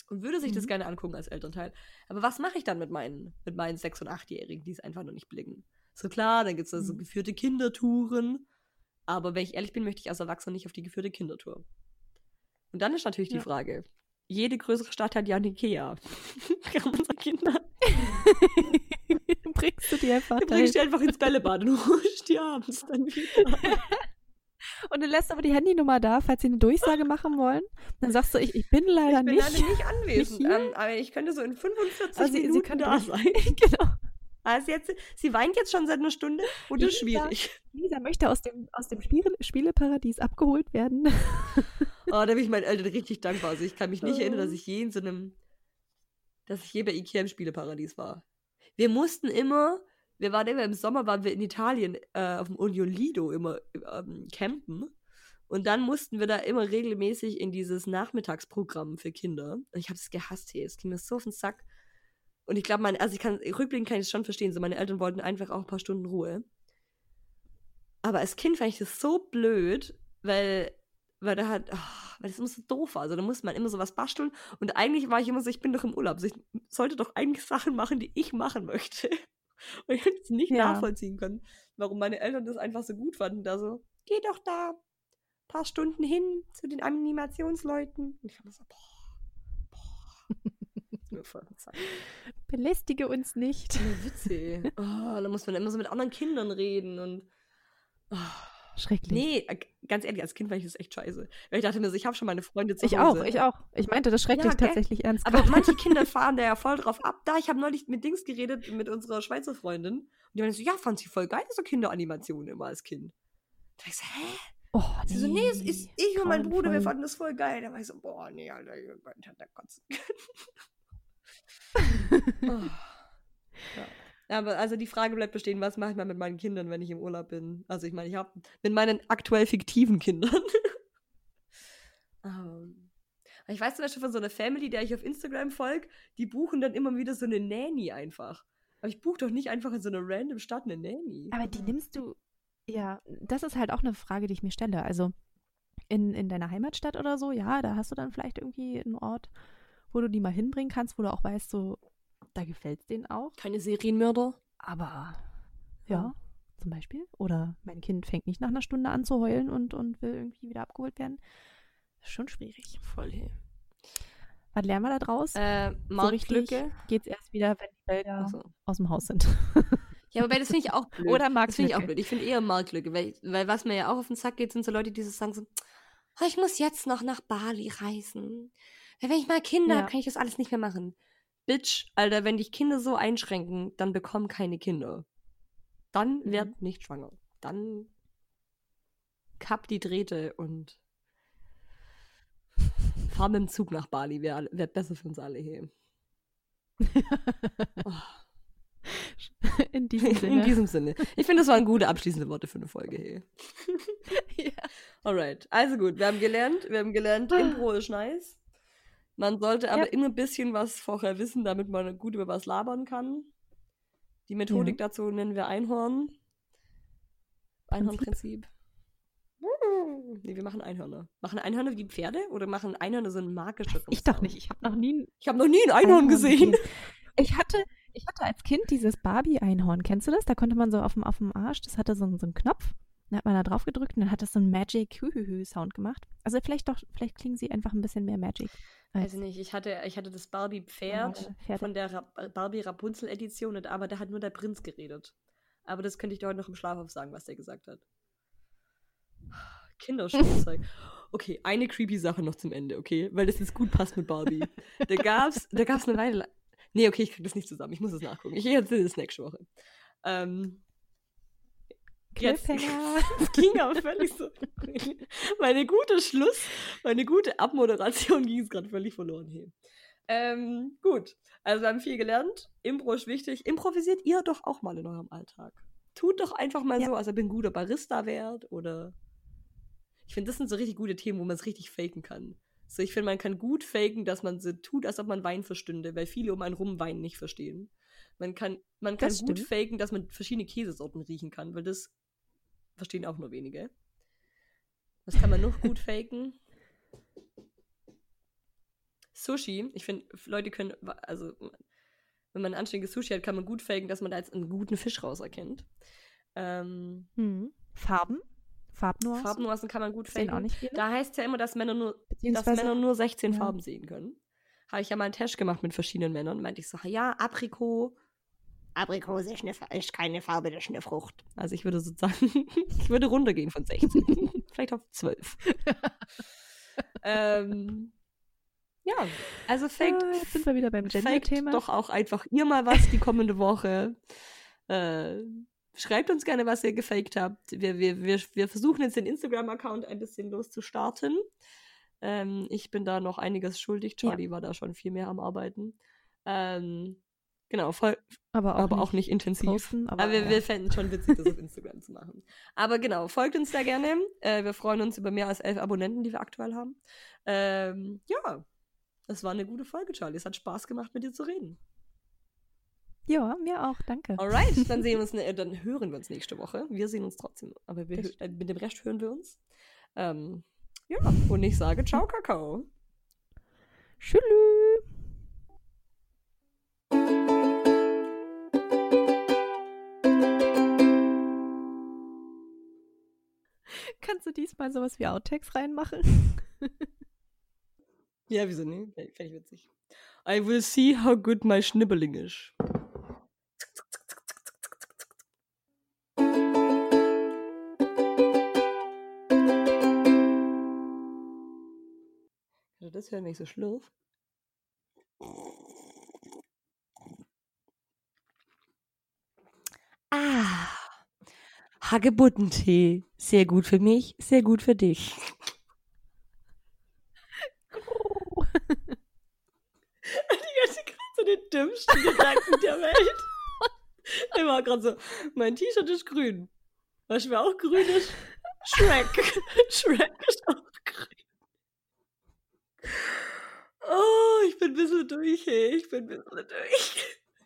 und würde sich das Mhm. gerne angucken als Elternteil. Aber was mache ich dann mit meinen, mit meinen 6- und 8-Jährigen, die es einfach noch nicht blicken? So klar, dann gibt es da so Mhm. geführte Kindertouren. Aber wenn ich ehrlich bin, möchte ich als Erwachsener nicht auf die geführte Kindertour. Und dann ist natürlich die Ja. Frage, jede größere Stadt hat ja ein Ikea. Kann man seine Kinder Bringst du die einfach Du bringst die einfach ins Bällebad und holst die abends dann wieder. Und du lässt aber die Handynummer da, falls sie eine Durchsage machen wollen. Dann sagst du, ich, ich bin leider Ich bin nicht. leider nicht anwesend, hier. ähm, aber ich könnte so in 45 Also sie- sie Minuten können da sein. genau. Also jetzt, sie weint jetzt schon seit einer Stunde und das ist Lisa. schwierig. Lisa möchte aus dem, aus dem Spiele, Spieleparadies abgeholt werden. Oh, da bin ich meinen Eltern richtig dankbar. Also ich kann mich nicht Oh. erinnern, dass ich je in so einem, dass ich je bei Ikea im Spieleparadies war. Wir mussten immer, wir waren immer im Sommer, waren wir in Italien äh, auf dem Union Lido immer ähm, campen. Und dann mussten wir da immer regelmäßig in dieses Nachmittagsprogramm für Kinder. Und ich habe es gehasst, hey. Es ging mir so auf den Sack. Und ich glaube, meine, also ich kann, rückblickend kann ich es schon verstehen, so meine Eltern wollten einfach auch ein paar Stunden Ruhe. Aber als Kind fand ich das so blöd, weil, weil da halt, ah, weil das immer so doof war. Also da musste man immer so was basteln. Und eigentlich war ich immer so, ich bin doch im Urlaub. Also ich sollte doch eigentlich Sachen machen, die ich machen möchte. Und ich hätte es nicht Ja. nachvollziehen können, warum meine Eltern das einfach so gut fanden. Da so, geh doch da ein paar Stunden hin zu den Animationsleuten. Und ich war so, boah, boah. Belästige uns nicht. Nur Witze. Oh, da muss man immer so mit anderen Kindern reden und. Oh. Schrecklich. Nee, äh, ganz ehrlich, als Kind fand ich das echt scheiße. Weil ich dachte mir so, ich habe schon meine Freunde zu ich Hause. auch, ich auch. Ich meinte das schrecklich Ja, tatsächlich ernst. Aber gerade. manche Kinder fahren da ja voll drauf ab. Da, ich habe neulich mit Dings geredet, mit unserer Schweizer Freundin. Und die meinte so, ja, fand sie voll geil, so Kinderanimationen immer als Kind. Da ich so, hä? oh, Sie so, nee, es ist ich und mein Bruder, wir grauenvoll. fanden das voll geil. Da war ich so, boah, nee, Alter, ich hat der kotzen. oh. ja. Aber also die Frage bleibt bestehen, was mache ich mal mit meinen Kindern, wenn ich im Urlaub bin? Also ich meine, ich habe mit meinen aktuell fiktiven Kindern. Ähm, ich weiß zum Beispiel von so einer Family, der ich auf Instagram folge, die buchen dann immer wieder so eine Nanny einfach. Aber ich buche doch nicht einfach in so einer random Stadt eine Nanny. Aber die nimmst du, ja, das ist halt auch eine Frage, die ich mir stelle. Also in, in deiner Heimatstadt oder so, ja, da hast du dann vielleicht irgendwie einen Ort, wo du die mal hinbringen kannst, wo du auch weißt, so, da gefällt es denen auch. Keine Serienmörder? Aber Ja. zum Beispiel. Oder mein Kind fängt nicht nach einer Stunde an zu heulen und, und will irgendwie wieder abgeholt werden. Ist schon schwierig. Voll, hey. Was lernen wir da draus? Äh, so richtig Marktlücke. geht's erst wieder, wenn die Wälder Achso. aus dem Haus sind. Ja, wobei das finde ich auch blöd. Oder Das finde ich auch Marktlücke. blöd. Ich finde eher Marktlücke, weil, weil was mir ja auch auf den Sack geht, sind so Leute, die so sagen so, "Oh, ich muss jetzt noch nach Bali reisen. Weil wenn ich mal Kinder Ja. habe, kann ich das alles nicht mehr machen. Bitch, Alter, wenn dich Kinder so einschränken, dann bekomm keine Kinder. Dann Mhm. werd nicht schwanger. Dann kapp die Drähte und fahr mit dem Zug nach Bali. Wäre wär besser für uns alle hier. Oh. In diesem Sinne. In diesem Sinne. Ich finde, das waren gute abschließende Worte für eine Folge hier. ja. Alright. Also gut, wir haben gelernt, wir haben gelernt, Impro ist nice. Man sollte aber Ja. immer ein bisschen was vorher wissen, damit man gut über was labern kann. Die Methodik dazu nennen wir Einhorn. Einhornprinzip. Nee, wir machen Einhörner. Machen Einhörner wie Pferde oder machen Einhörner so einen magischeren Ich doch nicht. Ich habe noch nie Ich habe noch nie ein Einhorn gesehen. Ich hatte, ich hatte als Kind dieses Barbie-Einhorn. Kennst du das? Da konnte man so auf dem, auf dem Arsch, das hatte so, so einen Knopf. Dann hat man da drauf gedrückt und dann hat das so einen Magic Hühühü Sound gemacht. Also vielleicht doch, vielleicht klingen sie einfach ein bisschen mehr Magic. Weiß nicht, ich hatte, ich hatte das Barbie-Pferd Normale Pferde. von der Ra Barbie Rapunzel-Edition, und- aber da hat nur der Prinz geredet. Aber das könnte ich dir heute noch im Schlaf aufsagen, was der gesagt hat. Kinderspielzeug. Okay, eine creepy Sache noch zum Ende, okay? Weil das jetzt gut passt mit Barbie. Da gab's, da gab's eine Weile. Nee, okay, ich krieg das nicht zusammen. Ich muss es nachgucken. Ich erzähle das nächste Woche. Ähm, Cliffhanger. das ging aber völlig so. Meine gute Schluss, meine gute Abmoderation ging es gerade völlig verloren hier. Ähm, gut, also wir haben viel gelernt. Impro ist wichtig. Improvisiert ihr doch auch mal in eurem Alltag. Tut doch einfach mal Ja. so, als ob ihr ein guter Barista wärt oder. Ich finde, das sind so richtig gute Themen, wo man es richtig faken kann. So, ich finde, man kann gut faken, dass man so tut, als ob man Wein verstünde, weil viele um einen rum Wein nicht verstehen. Man kann, man kann Das gut stimmt. faken, dass man verschiedene Käsesorten riechen kann, weil das verstehen auch nur wenige. Was kann man noch gut faken? Sushi. Ich finde, Leute können, also, wenn man ein anständiges Sushi hat, kann man gut faken, dass man da jetzt einen guten Fisch rauserkennt. Ähm, Hm. Farben? Farbnuancen? Farbnuancen kann man gut Sehen auch faken. nicht viele. Da heißt es ja immer, dass Männer nur, dass Männer nur 16 ja. Farben sehen können. Habe ich ja mal einen Test gemacht mit verschiedenen Männern. Meinte ich so, ja, Aprikot. Aprikose ist, eine, ist keine Farbe, das ist eine Frucht. Also ich würde sozusagen, ich würde runtergehen von 16. Vielleicht auf 12. ähm, ja, also faked, Ah, jetzt sind wir wieder beim Gender-Thema. doch auch einfach ihr mal was die kommende Woche. Äh, schreibt uns gerne, was ihr gefaked habt. Wir, wir, wir, wir versuchen jetzt den Instagram-Account ein bisschen loszustarten. Ähm, ich bin da noch einiges schuldig. Charlie war da schon viel mehr am Arbeiten. Ähm, genau, voll, aber auch, aber nicht auch nicht intensiv. posten. Aber, Aber wir, ja. wir fänden schon witzig, das auf Instagram zu machen. Aber genau, folgt uns da gerne. Äh, wir freuen uns über mehr als elf Abonnenten, die wir aktuell haben. Ähm, ja, das war eine gute Folge, Charlie. Es hat Spaß gemacht, mit dir zu reden. ja, mir auch, danke. Alright, dann sehen wir uns, ne, äh, dann hören wir uns nächste Woche. Wir sehen uns trotzdem, aber wir, äh, mit dem Rest hören wir uns. Ähm, ja, und ich sage Ciao, Kakao. Tschüss. Kannst du diesmal sowas wie Outtakes reinmachen? Ja, wieso nicht? Fände ich witzig. I will see how good my Schnibbeling is. Das hören, wenn ich so schlürf? Hagebuttentee. Sehr gut für mich, sehr gut für dich. Die hatte gerade so den dümmsten Gedanken der Welt. Der war gerade so, mein T-Shirt ist grün. Was mir auch grün ist? Shrek. Shrek ist auch grün. Oh, ich bin ein bisschen durch, hey. Ich bin ein bisschen durch.